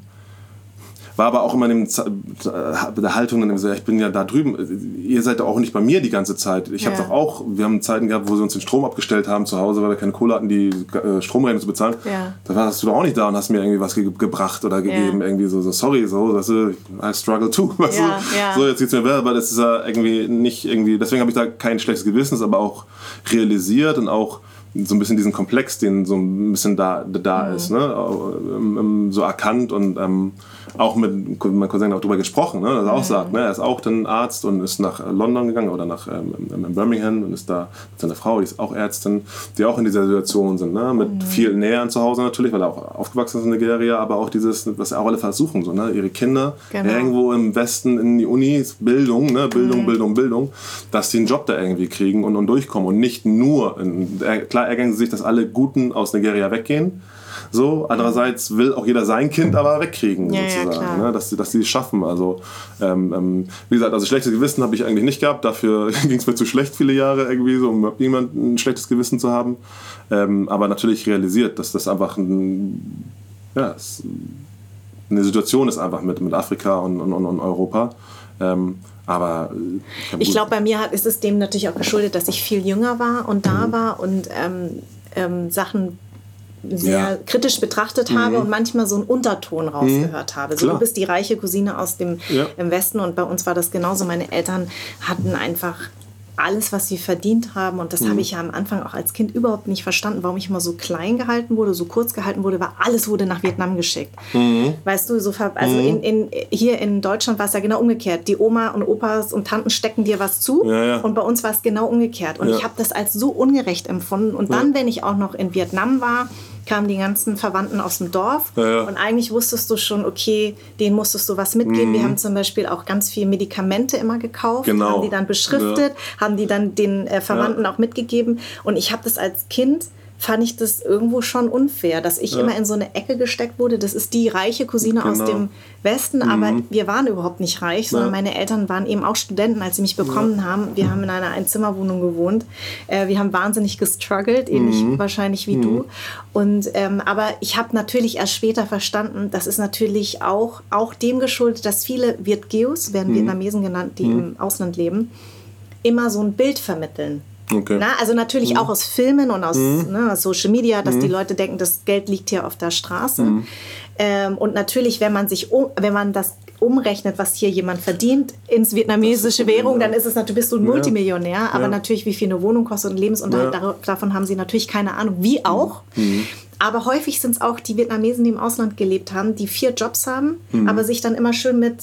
war aber auch immer in der Haltung dann so, ich bin ja da drüben, ihr seid auch nicht bei mir die ganze Zeit. Ich ja. habe doch auch, wir haben Zeiten gehabt, wo sie uns den Strom abgestellt haben zu Hause, weil wir keine Kohle hatten, die äh, Stromrechnung zu bezahlen. Ja. Da warst du doch auch nicht da und hast mir irgendwie was ge gebracht oder gegeben, ja. irgendwie so, so, sorry, so, das ist, I struggle too. [LAUGHS] Weißt ja, du? Ja. So, jetzt geht's mir besser, aber das ist ja irgendwie nicht irgendwie, deswegen habe ich da kein schlechtes Gewissen, aber auch realisiert und auch so ein bisschen diesen Komplex, den so ein bisschen da, da mhm. ist, ne? So erkannt und ähm, auch mit mein Cousin auch darüber gesprochen, ne? dass er auch mhm. sagt, ne? er ist auch dann Arzt und ist nach London gegangen oder nach ähm, Birmingham und ist da mit seiner Frau, die ist auch Ärztin, die auch in dieser Situation sind, ne? mit mhm. viel Nähe an zu Hause natürlich, weil er auch aufgewachsen ist in Nigeria, aber auch dieses, was auch alle versuchen, so, ne? ihre Kinder genau. irgendwo im Westen in die Unis, Bildung, ne? Bildung, mhm. Bildung, Bildung, dass die einen Job da irgendwie kriegen und, und durchkommen und nicht nur, in, klar ärgern sie sich, dass alle Guten aus Nigeria weggehen, so, andererseits will auch jeder sein Kind aber wegkriegen, ja, sozusagen, ja, ne? dass, sie, dass sie es schaffen. Also, ähm, ähm, wie gesagt, also schlechtes Gewissen habe ich eigentlich nicht gehabt. Dafür [LAUGHS] ging es mir zu schlecht viele Jahre irgendwie, so, um niemand ein schlechtes Gewissen zu haben. Ähm, aber natürlich realisiert, dass das einfach ein, ja, eine Situation ist einfach mit, mit Afrika und, und, und Europa. Ähm, aber äh, ich glaube, bei mir ist es dem natürlich auch geschuldet, dass ich viel jünger war und da mhm. war und ähm, ähm, Sachen sehr ja. kritisch betrachtet habe mhm. und manchmal so einen Unterton rausgehört mhm. habe. So, du bist die reiche Cousine aus dem ja. im Westen und bei uns war das genauso. Meine Eltern hatten einfach alles, was sie verdient haben. Und das mhm. habe ich ja am Anfang auch als Kind überhaupt nicht verstanden, warum ich immer so klein gehalten wurde, so kurz gehalten wurde, weil alles wurde nach Vietnam geschickt. Mhm. Weißt du, so also mhm. in, in, hier in Deutschland war es ja genau umgekehrt. Die Oma und Opas und Tanten stecken dir was zu ja, ja. und bei uns war es genau umgekehrt. Und ja. ich habe das als so ungerecht empfunden. Und dann, wenn ich auch noch in Vietnam war, kamen die ganzen Verwandten aus dem Dorf. Ja, ja. Und eigentlich wusstest du schon, okay, denen musstest du was mitgeben. Mhm. Wir haben zum Beispiel auch ganz viele Medikamente immer gekauft, genau. haben die dann beschriftet, ja. haben die dann den äh, Verwandten auch mitgegeben. Und ich habe das als Kind fand ich das irgendwo schon unfair, dass ich ja. immer in so eine Ecke gesteckt wurde. Das ist die reiche Cousine genau. aus dem Westen, mhm. aber wir waren überhaupt nicht reich, sondern ja. meine Eltern waren eben auch Studenten, als sie mich bekommen ja. haben. Wir haben in einer Einzimmerwohnung gewohnt. Äh, wir haben wahnsinnig gestruggelt, ähnlich mhm. wahrscheinlich wie mhm. du. Und, ähm, aber ich habe natürlich erst später verstanden, das ist natürlich auch, auch dem geschuldet, dass viele Vietgeos, werden mhm. Vietnamesen genannt, die mhm. im Ausland leben, immer so ein Bild vermitteln. Okay. Na, also natürlich mhm. auch aus Filmen und aus mhm. ne, Social Media, dass mhm. die Leute denken, das Geld liegt hier auf der Straße. Mhm. Ähm, und natürlich, wenn man sich um, wenn man das umrechnet, was hier jemand verdient ins vietnamesische Währung, dann ist es natürlich, bist du ein Multimillionär. Aber ja. natürlich, wie viel eine Wohnung kostet und Lebensunterhalt, ja. davon haben sie natürlich keine Ahnung. Wie auch. Mhm. Aber häufig sind es auch die Vietnamesen, die im Ausland gelebt haben, die vier Jobs haben, mhm. aber sich dann immer schön mit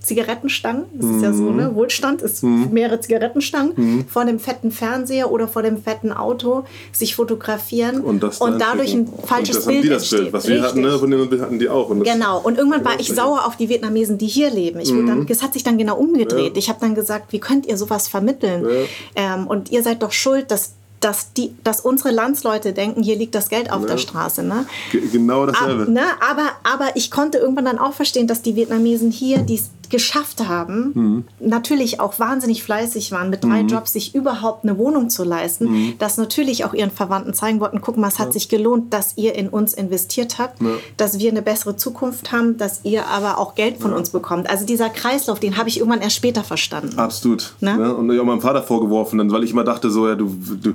Zigarettenstangen, das ist ja so, mhm. ne? Wohlstand ist mhm. mehrere Zigarettenstangen, mhm. vor dem fetten Fernseher oder vor dem fetten Auto sich fotografieren und, und dadurch ein falsches und das Bild haben die das Bild, was wir Richtig. hatten, ne? von dem hatten die auch. genau, und irgendwann war ich sauer auf die Vietnamesen, die hier leben. Ich mhm. dann, das hat sich dann genau umgedreht. Ja. Ich habe dann gesagt, wie könnt ihr sowas vermitteln? Ja. Ähm, und ihr seid doch schuld, dass dass, die, dass unsere Landsleute denken, hier liegt das Geld auf ja. der Straße. Ne? genau dasselbe. Ab, ne? aber, aber ich konnte irgendwann dann auch verstehen, dass die Vietnamesen hier, die geschafft haben, mhm. natürlich auch wahnsinnig fleißig waren, mit drei mhm. Jobs sich überhaupt eine Wohnung zu leisten, mhm. dass natürlich auch ihren Verwandten zeigen wollten, guck mal, es hat ja. sich gelohnt, dass ihr in uns investiert habt, ja. dass wir eine bessere Zukunft haben, dass ihr aber auch Geld von ja. uns bekommt. Also dieser Kreislauf, den habe ich irgendwann erst später verstanden. Absolut. Ne? Ja, und ich habe meinem Vater vorgeworfen, weil ich immer dachte so, ja, du, du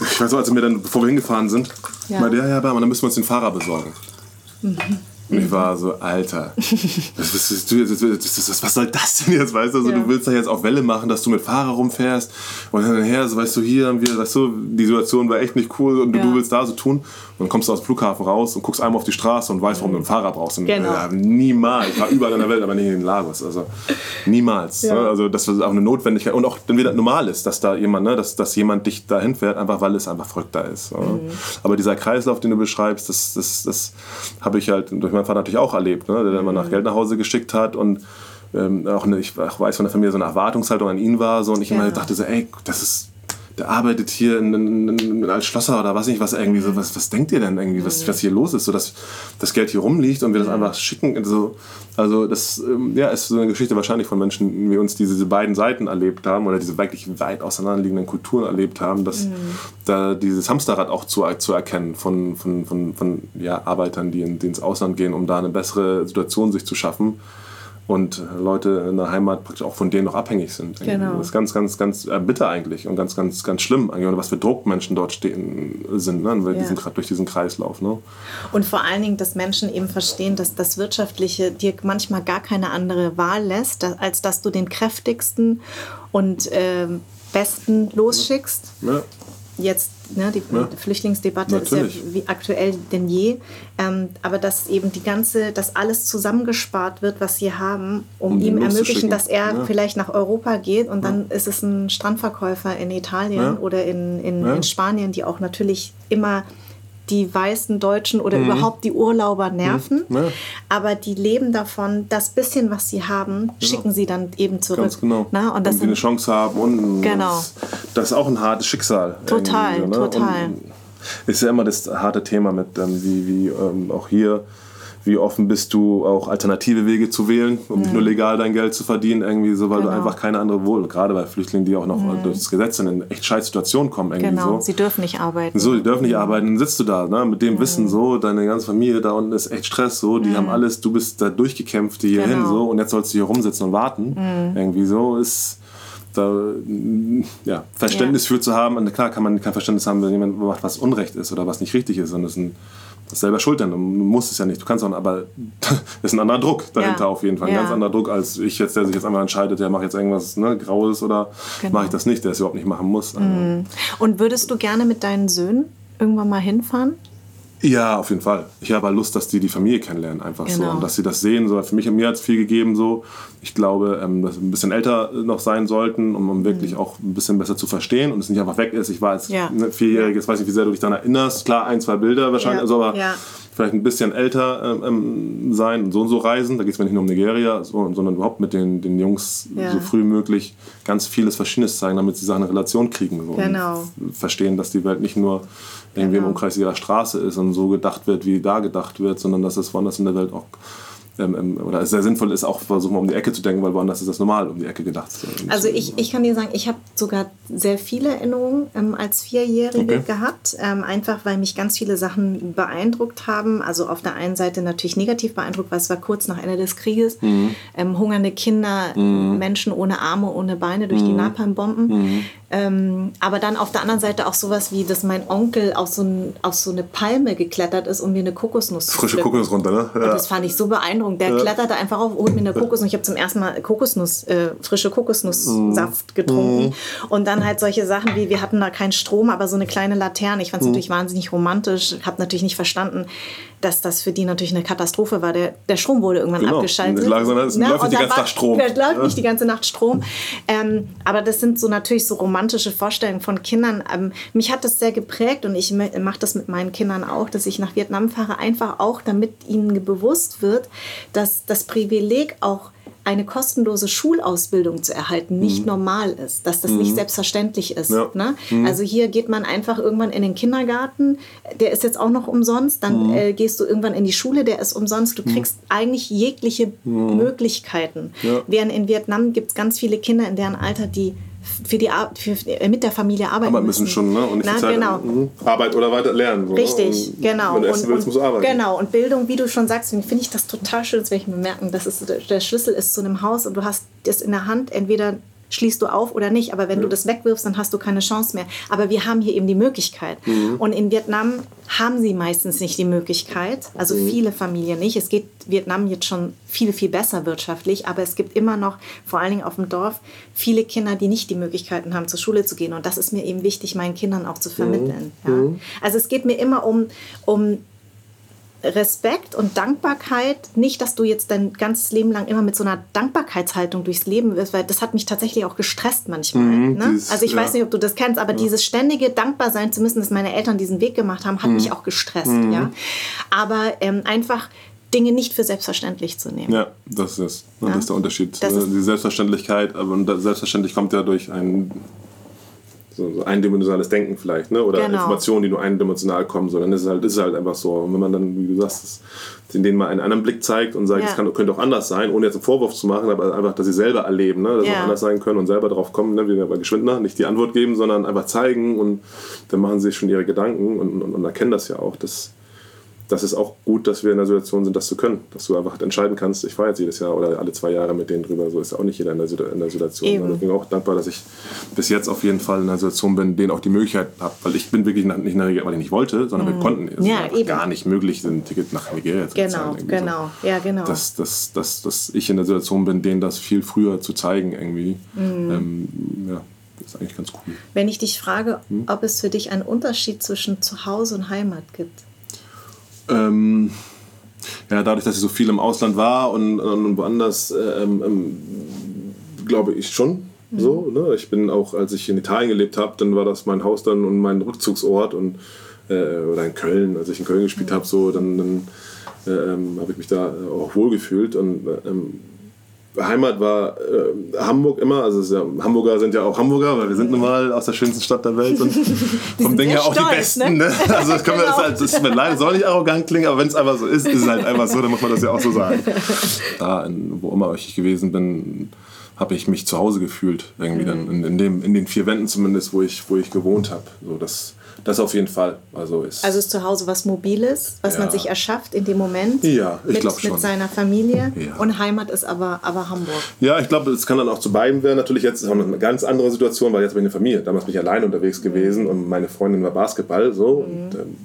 ich weiß noch, als wir dann, bevor wir hingefahren sind, ja, meinte, ja, ja, dann müssen wir uns den Fahrer besorgen. Mhm. Und ich war so, Alter, was, was, was, soll das denn jetzt? Weißt du, also, ja. du willst da jetzt auf Welle machen, dass du mit Fahrer rumfährst und dann her, so, weißt du, hier haben wir, weißt du, die Situation war echt nicht cool und ja. du willst da so tun. Und dann kommst du aus dem Flughafen raus und guckst einmal auf die Straße und weißt, warum du einen Fahrer brauchst. Und, genau. ja, niemals. Ich war überall in der Welt, aber nicht in Lagos. Also niemals. Ne? Also das ist auch eine Notwendigkeit. Und auch dann wieder normal ist, dass da jemand, ne, dass, dass jemand dich dahin fährt, einfach weil es einfach verrückt da ist. Mhm. Aber dieser Kreislauf, den du beschreibst, das, das, das habe ich halt durch meinen Vater natürlich auch erlebt, ne? der dann immer nach mhm. Geld nach Hause geschickt hat und ähm, auch eine, ich weiß von der Familie so eine Erwartungshaltung an ihn war so und ich ja. immer dachte so, ey, das ist der arbeitet hier in, in, in, als Schlosser oder was nicht, was irgendwie so, was, was denkt ihr denn irgendwie, was, was hier los ist, so dass das Geld hier rumliegt und wir das einfach schicken. Also, also das ähm, ja, ist so eine Geschichte wahrscheinlich von Menschen wie uns, die diese beiden Seiten erlebt haben oder diese wirklich weit auseinanderliegenden Kulturen erlebt haben, dass mhm. da dieses Hamsterrad auch zu, zu erkennen von, von, von, von ja, Arbeitern, die, in, die ins Ausland gehen, um da eine bessere Situation sich zu schaffen und Leute in der Heimat praktisch auch von denen noch abhängig sind. Genau. Das ist ganz, ganz, ganz äh, bitter eigentlich und ganz, ganz, ganz schlimm eigentlich. Was für Druckmenschen dort stehen sind, ne? ja. diesen, durch diesen Kreislauf. Ne? Und vor allen Dingen, dass Menschen eben verstehen, dass das Wirtschaftliche dir manchmal gar keine andere Wahl lässt, als dass du den kräftigsten und äh, besten losschickst. Ja jetzt, ne, die ja. Flüchtlingsdebatte Natürlich. ist ja wie aktuell denn je, ähm, aber dass eben die ganze, dass alles zusammengespart wird, was sie haben, um, um ihm ermöglichen, dass er ja. vielleicht nach Europa geht und dann ist es ein Strandverkäufer in Italien oder in, in, in Spanien, die auch natürlich immer die weißen Deutschen oder mhm. überhaupt die Urlauber nerven. Mhm. Ja. Aber die leben davon, das bisschen, was sie haben, genau. schicken sie dann eben zurück. Ganz genau. Na, und, dass sie eine Chance haben. Und genau. das, das, ist auch ein hartes Schicksal. Total, ne? total. Und ist ja immer das harte Thema mit, ähm, wie, wie ähm, auch hier wie offen bist du, auch alternative Wege zu wählen, um mhm. nicht nur legal dein Geld zu verdienen, irgendwie so, weil genau. du einfach keine andere Wohl, gerade bei Flüchtlingen, die auch noch mhm. durch das Gesetz in echt scheiß Situationen kommen. Irgendwie genau, so. sie dürfen nicht arbeiten. So, die dürfen nicht arbeiten, dann sitzt du da, ne, mit dem mhm. Wissen so, deine ganze Familie da unten ist echt Stress, so, die mhm. haben alles, du bist da durchgekämpft hierhin, genau. so, und jetzt sollst du hier rumsitzen und warten. Mhm. Irgendwie so ist da ja, Verständnis ja. für zu haben. Und klar kann man kein Verständnis haben, wenn jemand macht, was Unrecht ist oder was nicht richtig ist. Und das ist ein das selber schultern. Du musst es ja nicht, du kannst auch, aber [LAUGHS] das ist ein anderer Druck dahinter ja. auf jeden Fall. Ein ja. ganz anderer Druck als ich jetzt, der sich jetzt einmal entscheidet, der macht jetzt irgendwas ne, Graues oder genau. mache ich das nicht, der es überhaupt nicht machen muss. Mhm. Und würdest du gerne mit deinen Söhnen irgendwann mal hinfahren? Ja, auf jeden Fall. Ich habe Lust, dass die die Familie kennenlernen, einfach genau. so. Und dass sie das sehen. So. Für mich, mir hat es viel gegeben, so. Ich glaube, ähm, dass sie ein bisschen älter noch sein sollten, um, um wirklich mhm. auch ein bisschen besser zu verstehen und es nicht einfach weg ist. Ich war als ja. ne, Vierjähriges, weiß nicht, wie sehr du dich daran erinnerst. Klar, ein, zwei Bilder wahrscheinlich, ja. also, aber ja. vielleicht ein bisschen älter ähm, ähm sein und so und so reisen. Da geht es mir nicht nur um Nigeria, so, sondern überhaupt mit den, den Jungs so früh möglich ganz vieles Verschiedenes zeigen, damit sie eine Relation kriegen. So, genau. verstehen, dass die Welt nicht nur irgendwie genau. im Umkreis ihrer Straße ist und so gedacht wird, wie da gedacht wird, sondern dass es woanders in der Welt auch ähm, ähm, oder sehr sinnvoll ist, auch versuchen um die Ecke zu denken, weil woanders ist das normal, um die Ecke gedacht. Also ich, ich kann dir sagen, ich habe sogar sehr viele Erinnerungen ähm, als Vierjährige okay. gehabt, ähm, einfach weil mich ganz viele Sachen beeindruckt haben. Also auf der einen Seite natürlich negativ beeindruckt, weil es war kurz nach Ende des Krieges. Mhm. Ähm, hungernde Kinder, mhm. Menschen ohne Arme, ohne Beine durch mhm. die Napalmbomben. Ähm, aber dann auf der anderen Seite auch sowas wie, dass mein Onkel auf so, ein, auf so eine Palme geklettert ist, um mir eine Kokosnuss zu Frische Kokosnuss runter, ne? Ja. Und das fand ich so beeindruckend. Der ja. kletterte einfach auf, holt mir eine Kokosnuss. Ich habe zum ersten Mal Kokosnuss, äh, frische Kokosnusssaft mm. getrunken. Mm. Und dann halt solche Sachen wie, wir hatten da keinen Strom, aber so eine kleine Laterne. Ich fand es mm. natürlich wahnsinnig romantisch. Habe natürlich nicht verstanden, dass das für die natürlich eine Katastrophe war. Der, der Strom wurde irgendwann genau. abgeschaltet. Es läuft nicht die ganze Nacht Strom. [LAUGHS] Es läuft nicht die ganze Nacht Strom. Ähm, aber das sind so natürlich so romantische Vorstellungen von Kindern. Ähm, mich hat das sehr geprägt und ich mache das mit meinen Kindern auch, dass ich nach Vietnam fahre, einfach auch, damit ihnen bewusst wird, dass das Privileg auch eine kostenlose Schulausbildung zu erhalten nicht mhm. normal ist, dass das mhm. nicht selbstverständlich ist. Ja. Ne? Mhm. Also hier geht man einfach irgendwann in den Kindergarten, der ist jetzt auch noch umsonst, dann mhm. äh, gehst du irgendwann in die Schule, der ist umsonst, du mhm. kriegst eigentlich jegliche mhm. Möglichkeiten. Ja. Während in Vietnam gibt es ganz viele Kinder in deren Alter, die für die für, äh, mit der Familie arbeiten Aber müssen. schon, ne? Und nicht Na, Zeit, genau. Mhm. Arbeit oder weiter lernen. So. Ne? Richtig, und genau. Wenn du essen willst, musst du arbeiten. Genau, und Bildung, wie du schon sagst, finde ich das total schön, das werde ich mir merken, dass es der Schlüssel ist zu einem Haus und du hast das in der Hand, entweder schließt du auf oder nicht. Aber wenn ja. du das wegwirfst, dann hast du keine Chance mehr. Aber wir haben hier eben die Möglichkeit. Mhm. Und in Vietnam haben sie meistens nicht die Möglichkeit. Also mhm. viele Familien nicht. Es geht Vietnam jetzt schon viel, viel besser wirtschaftlich. Aber es gibt immer noch, vor allen Dingen auf dem Dorf, viele Kinder, die nicht die Möglichkeiten haben, zur Schule zu gehen. Und das ist mir eben wichtig, meinen Kindern auch zu vermitteln. Mhm. Ja? Also es geht mir immer um, um Respekt und Dankbarkeit, nicht, dass du jetzt dein ganzes Leben lang immer mit so einer Dankbarkeitshaltung durchs Leben wirst, weil das hat mich tatsächlich auch gestresst manchmal. Mhm, ne? dieses, also ich ja. weiß nicht, ob du das kennst, aber ja. dieses ständige Dankbarsein zu müssen, dass meine Eltern diesen Weg gemacht haben, hat mhm. mich auch gestresst. Mhm. Ja? Aber ähm, einfach Dinge nicht für selbstverständlich zu nehmen. Ja, das ist, das ist der Unterschied. Das die Selbstverständlichkeit, aber selbstverständlich kommt ja durch ein so, so eindimensionales Denken vielleicht, ne? oder genau. Informationen, die nur eindimensional kommen, sondern es ist halt, ist halt einfach so. Und wenn man dann, wie du sagst, denen mal einen anderen Blick zeigt und sagt, es ja. könnte auch anders sein, ohne jetzt einen Vorwurf zu machen, aber einfach, dass sie selber erleben, ne? dass ja. es auch anders sein können und selber darauf kommen, ne? wie bei Geschwindner, nicht die Antwort geben, sondern einfach zeigen und dann machen sie sich schon ihre Gedanken und, und, und erkennen das ja auch, dass das ist auch gut, dass wir in der Situation sind, das zu können. Dass du einfach entscheiden kannst, ich fahre jetzt jedes Jahr oder alle zwei Jahre mit denen drüber. So ist ja auch nicht jeder in der, in der Situation. Eben. Ich bin auch dankbar, dass ich bis jetzt auf jeden Fall in einer Situation bin, denen auch die Möglichkeit habe. Weil ich bin wirklich nicht in der Regel, weil ich nicht wollte, sondern mhm. wir konnten. Es ja, gar nicht möglich, ein Ticket nach Nigeria zu genau, bezahlen. Genau, so. ja, genau. Dass, dass, dass, dass ich in der Situation bin, denen das viel früher zu zeigen irgendwie. Mhm. Ähm, ja. Das ist eigentlich ganz cool. Wenn ich dich frage, hm? ob es für dich einen Unterschied zwischen Zuhause und Heimat gibt, ähm, ja, dadurch, dass ich so viel im Ausland war und, und woanders, äh, ähm, ähm, glaube ich schon. Mhm. So, ne? Ich bin auch, als ich in Italien gelebt habe, dann war das mein Haus dann und mein Rückzugsort und äh, oder in Köln, als ich in Köln gespielt mhm. habe, so dann, dann äh, ähm, habe ich mich da auch wohlgefühlt und ähm, Heimat war äh, Hamburg immer, also ja, Hamburger sind ja auch Hamburger, weil wir sind nun mal aus der schönsten Stadt der Welt und [LAUGHS] vom Ding her auch stolz, die Besten. Ne? Ne? Also das, können wir, genau. das, halt, das mir leid, soll nicht arrogant klingen, aber wenn es einfach so ist, ist es halt einfach so, dann muss man das ja auch so sagen. Da, in, wo immer ich gewesen bin, habe ich mich zu Hause gefühlt, irgendwie mhm. dann in, in, dem, in den vier Wänden zumindest, wo ich, wo ich gewohnt habe. So, das, das auf jeden Fall. Also ist, also ist zu Hause was Mobiles, was ja. man sich erschafft in dem Moment. Ja, ich glaube schon. Mit seiner Familie. Ja. Und Heimat ist aber, aber Hamburg. Ja, ich glaube, es kann dann auch zu beiden werden. Natürlich jetzt ist auch eine ganz andere Situation, weil jetzt bin ich eine Familie. Damals bin ich allein unterwegs gewesen mhm. und meine Freundin war Basketball. So. Mhm. Und, ähm,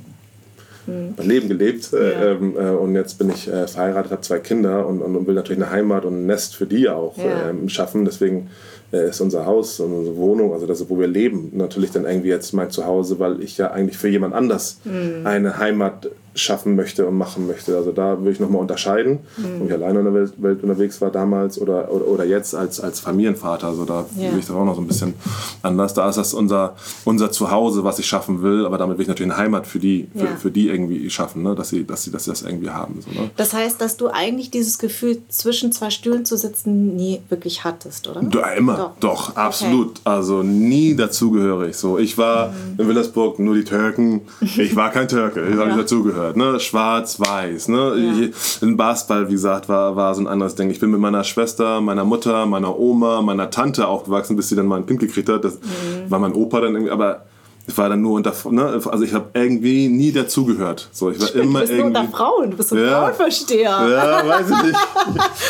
mhm. mein Leben gelebt äh, ähm, äh, und jetzt bin ich äh, verheiratet, habe zwei Kinder und, und, und, will natürlich eine Heimat und ein Nest für die auch ähm, schaffen. Deswegen ist unser Haus, unsere Wohnung, also das, wo wir leben, natürlich dann irgendwie jetzt mein Zuhause, weil ich ja eigentlich für jemand anders mhm. eine Heimat schaffen möchte und machen möchte. Also da würde ich nochmal unterscheiden, mhm. ob ich alleine in der Welt, Welt, unterwegs war damals oder, oder, oder jetzt als, als Familienvater. Also da ja. würde ich das auch noch so ein bisschen anders. Da ist das unser, unser Zuhause, was ich schaffen will, aber damit will ich natürlich eine Heimat für die, für, ja. für die irgendwie schaffen, ne? dass, sie, dass, sie, dass sie das irgendwie haben. So, ne? Das heißt, dass du eigentlich dieses Gefühl, zwischen zwei Stühlen zu sitzen, nie wirklich hattest, oder? Ja, immer, doch, doch absolut. Okay. Also nie dazugehörig. So, ich war mhm. in Willersburg nur die Türken. Ich war kein Türke, ich habe nicht dazugehört gehört, ne? Schwarz-Weiß, ne? Ja. In Basketball, wie gesagt, war, war so ein anderes Ding. Ich bin mit meiner Schwester, meiner Mutter, meiner Oma, meiner Tante aufgewachsen, bis sie dann mal ein Kind gekriegt hat. Das mhm. war mein Opa dann irgendwie, aber ich war dann nur unter, ne, also ich habe irgendwie nie dazugehört. So, ich war Stimmt, immer du bist irgendwie, nur unter Frauen, du bist so ein ja, Frauenversteher. Ja, weiß ich nicht.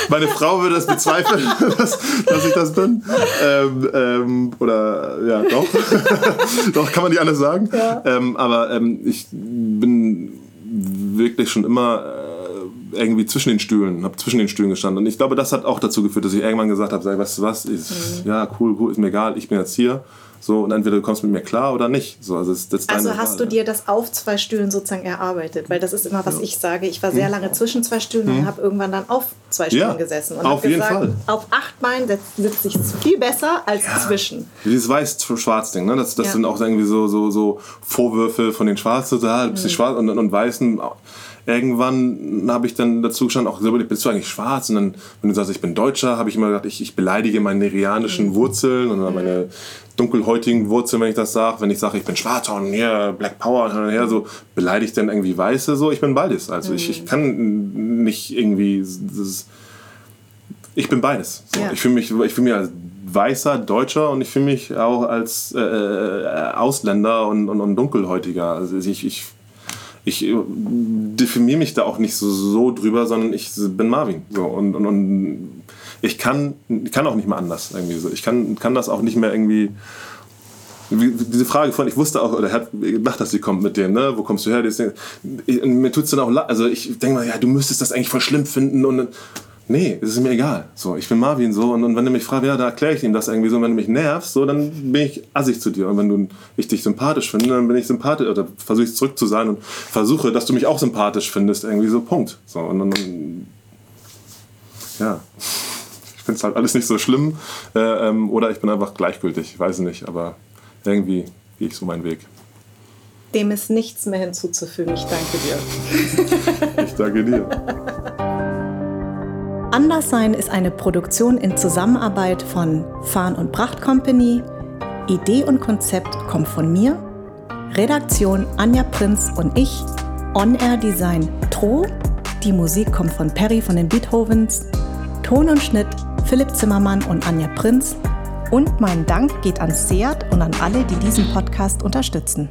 Meine Frau würde das bezweifeln, [LAUGHS] dass, dass ich das bin. Ähm, ähm, oder ja, doch. [LAUGHS] doch, kann man nicht alles sagen. Ja. Ähm, aber ähm, ich bin wirklich schon immer irgendwie zwischen den Stühlen, habe zwischen den Stühlen gestanden. Und ich glaube, das hat auch dazu geführt, dass ich irgendwann gesagt habe, weißt du was, ist, mhm. ja, cool, cool, ist mir egal, ich bin jetzt hier. So, und entweder du kommst mit mir klar oder nicht. So, also das, das also hast Wahl, du dir das auf zwei Stühlen sozusagen erarbeitet? Weil das ist immer, was ja. ich sage. Ich war sehr hm. lange zwischen zwei Stühlen hm. und habe irgendwann dann auf zwei Stühlen ja, gesessen. Und auf jeden gesagt, Fall. Auf acht Meilen sitze ich viel besser als ja. zwischen. Dieses Weiß-Schwarz-Ding, ne? das, das sind auch irgendwie so, so, so Vorwürfe von den Schwarzen, da, bist hm. Schwarz und, und Weißen irgendwann habe ich dann dazu gestanden, auch gesagt, bist du eigentlich schwarz? Und dann, wenn du sagst, ich bin Deutscher, habe ich immer gedacht, ich, ich beleidige meine nerianischen mhm. Wurzeln und meine dunkelhäutigen Wurzeln, wenn ich das sage. Wenn ich sage, ich bin schwarz und hier Black Power und her, so beleidigt dann irgendwie Weiße, so. Ich bin beides. Also mhm. ich, ich kann nicht irgendwie, das, ich bin beides. So. Ja. Ich fühle mich, ich fühle mich als weißer Deutscher und ich fühle mich auch als äh, äh, Ausländer und, und, und dunkelhäutiger. Also ich, ich ich äh, definiere mich da auch nicht so, so drüber, sondern ich bin Marvin. So, und, und, und ich kann, kann auch nicht mehr anders irgendwie so. Ich kann, kann das auch nicht mehr irgendwie. Diese Frage von, ich wusste auch, oder er hat gedacht, dass sie kommt mit dem, ne? Wo kommst du her? mir tut es dann auch, also ich denke mal, ja, du müsstest das eigentlich voll schlimm finden und nee, es ist mir egal. So, ich bin Marvin so und, und wenn du mich fragst, ja, da erkläre ich ihm das irgendwie so. Und wenn du mich nervst, so, dann bin ich assig zu dir. Und wenn du, ich dich sympathisch finde, dann bin ich sympathisch oder versuche ich zurück zu sein und versuche, dass du mich auch sympathisch findest, irgendwie so, Punkt. So, und dann, ja. Ich finde es halt alles nicht so schlimm. Äh, ähm, oder ich bin einfach gleichgültig, ich weiß nicht, aber irgendwie gehe ich so meinen Weg. Dem ist nichts mehr hinzuzufügen. Ich danke dir. ich danke dir. [LAUGHS] Anderssein ist eine Produktion in Zusammenarbeit von Farn und Pracht Company. Idee und Konzept kommt von mir. Redaktion Anja Prinz und ich. On-Air Design Tro. Die Musik kommt von Perry von den Beethovens. Ton und Schnitt Philipp Zimmermann und Anja Prinz. Und mein Dank geht an Seat und an alle, die diesen Podcast unterstützen.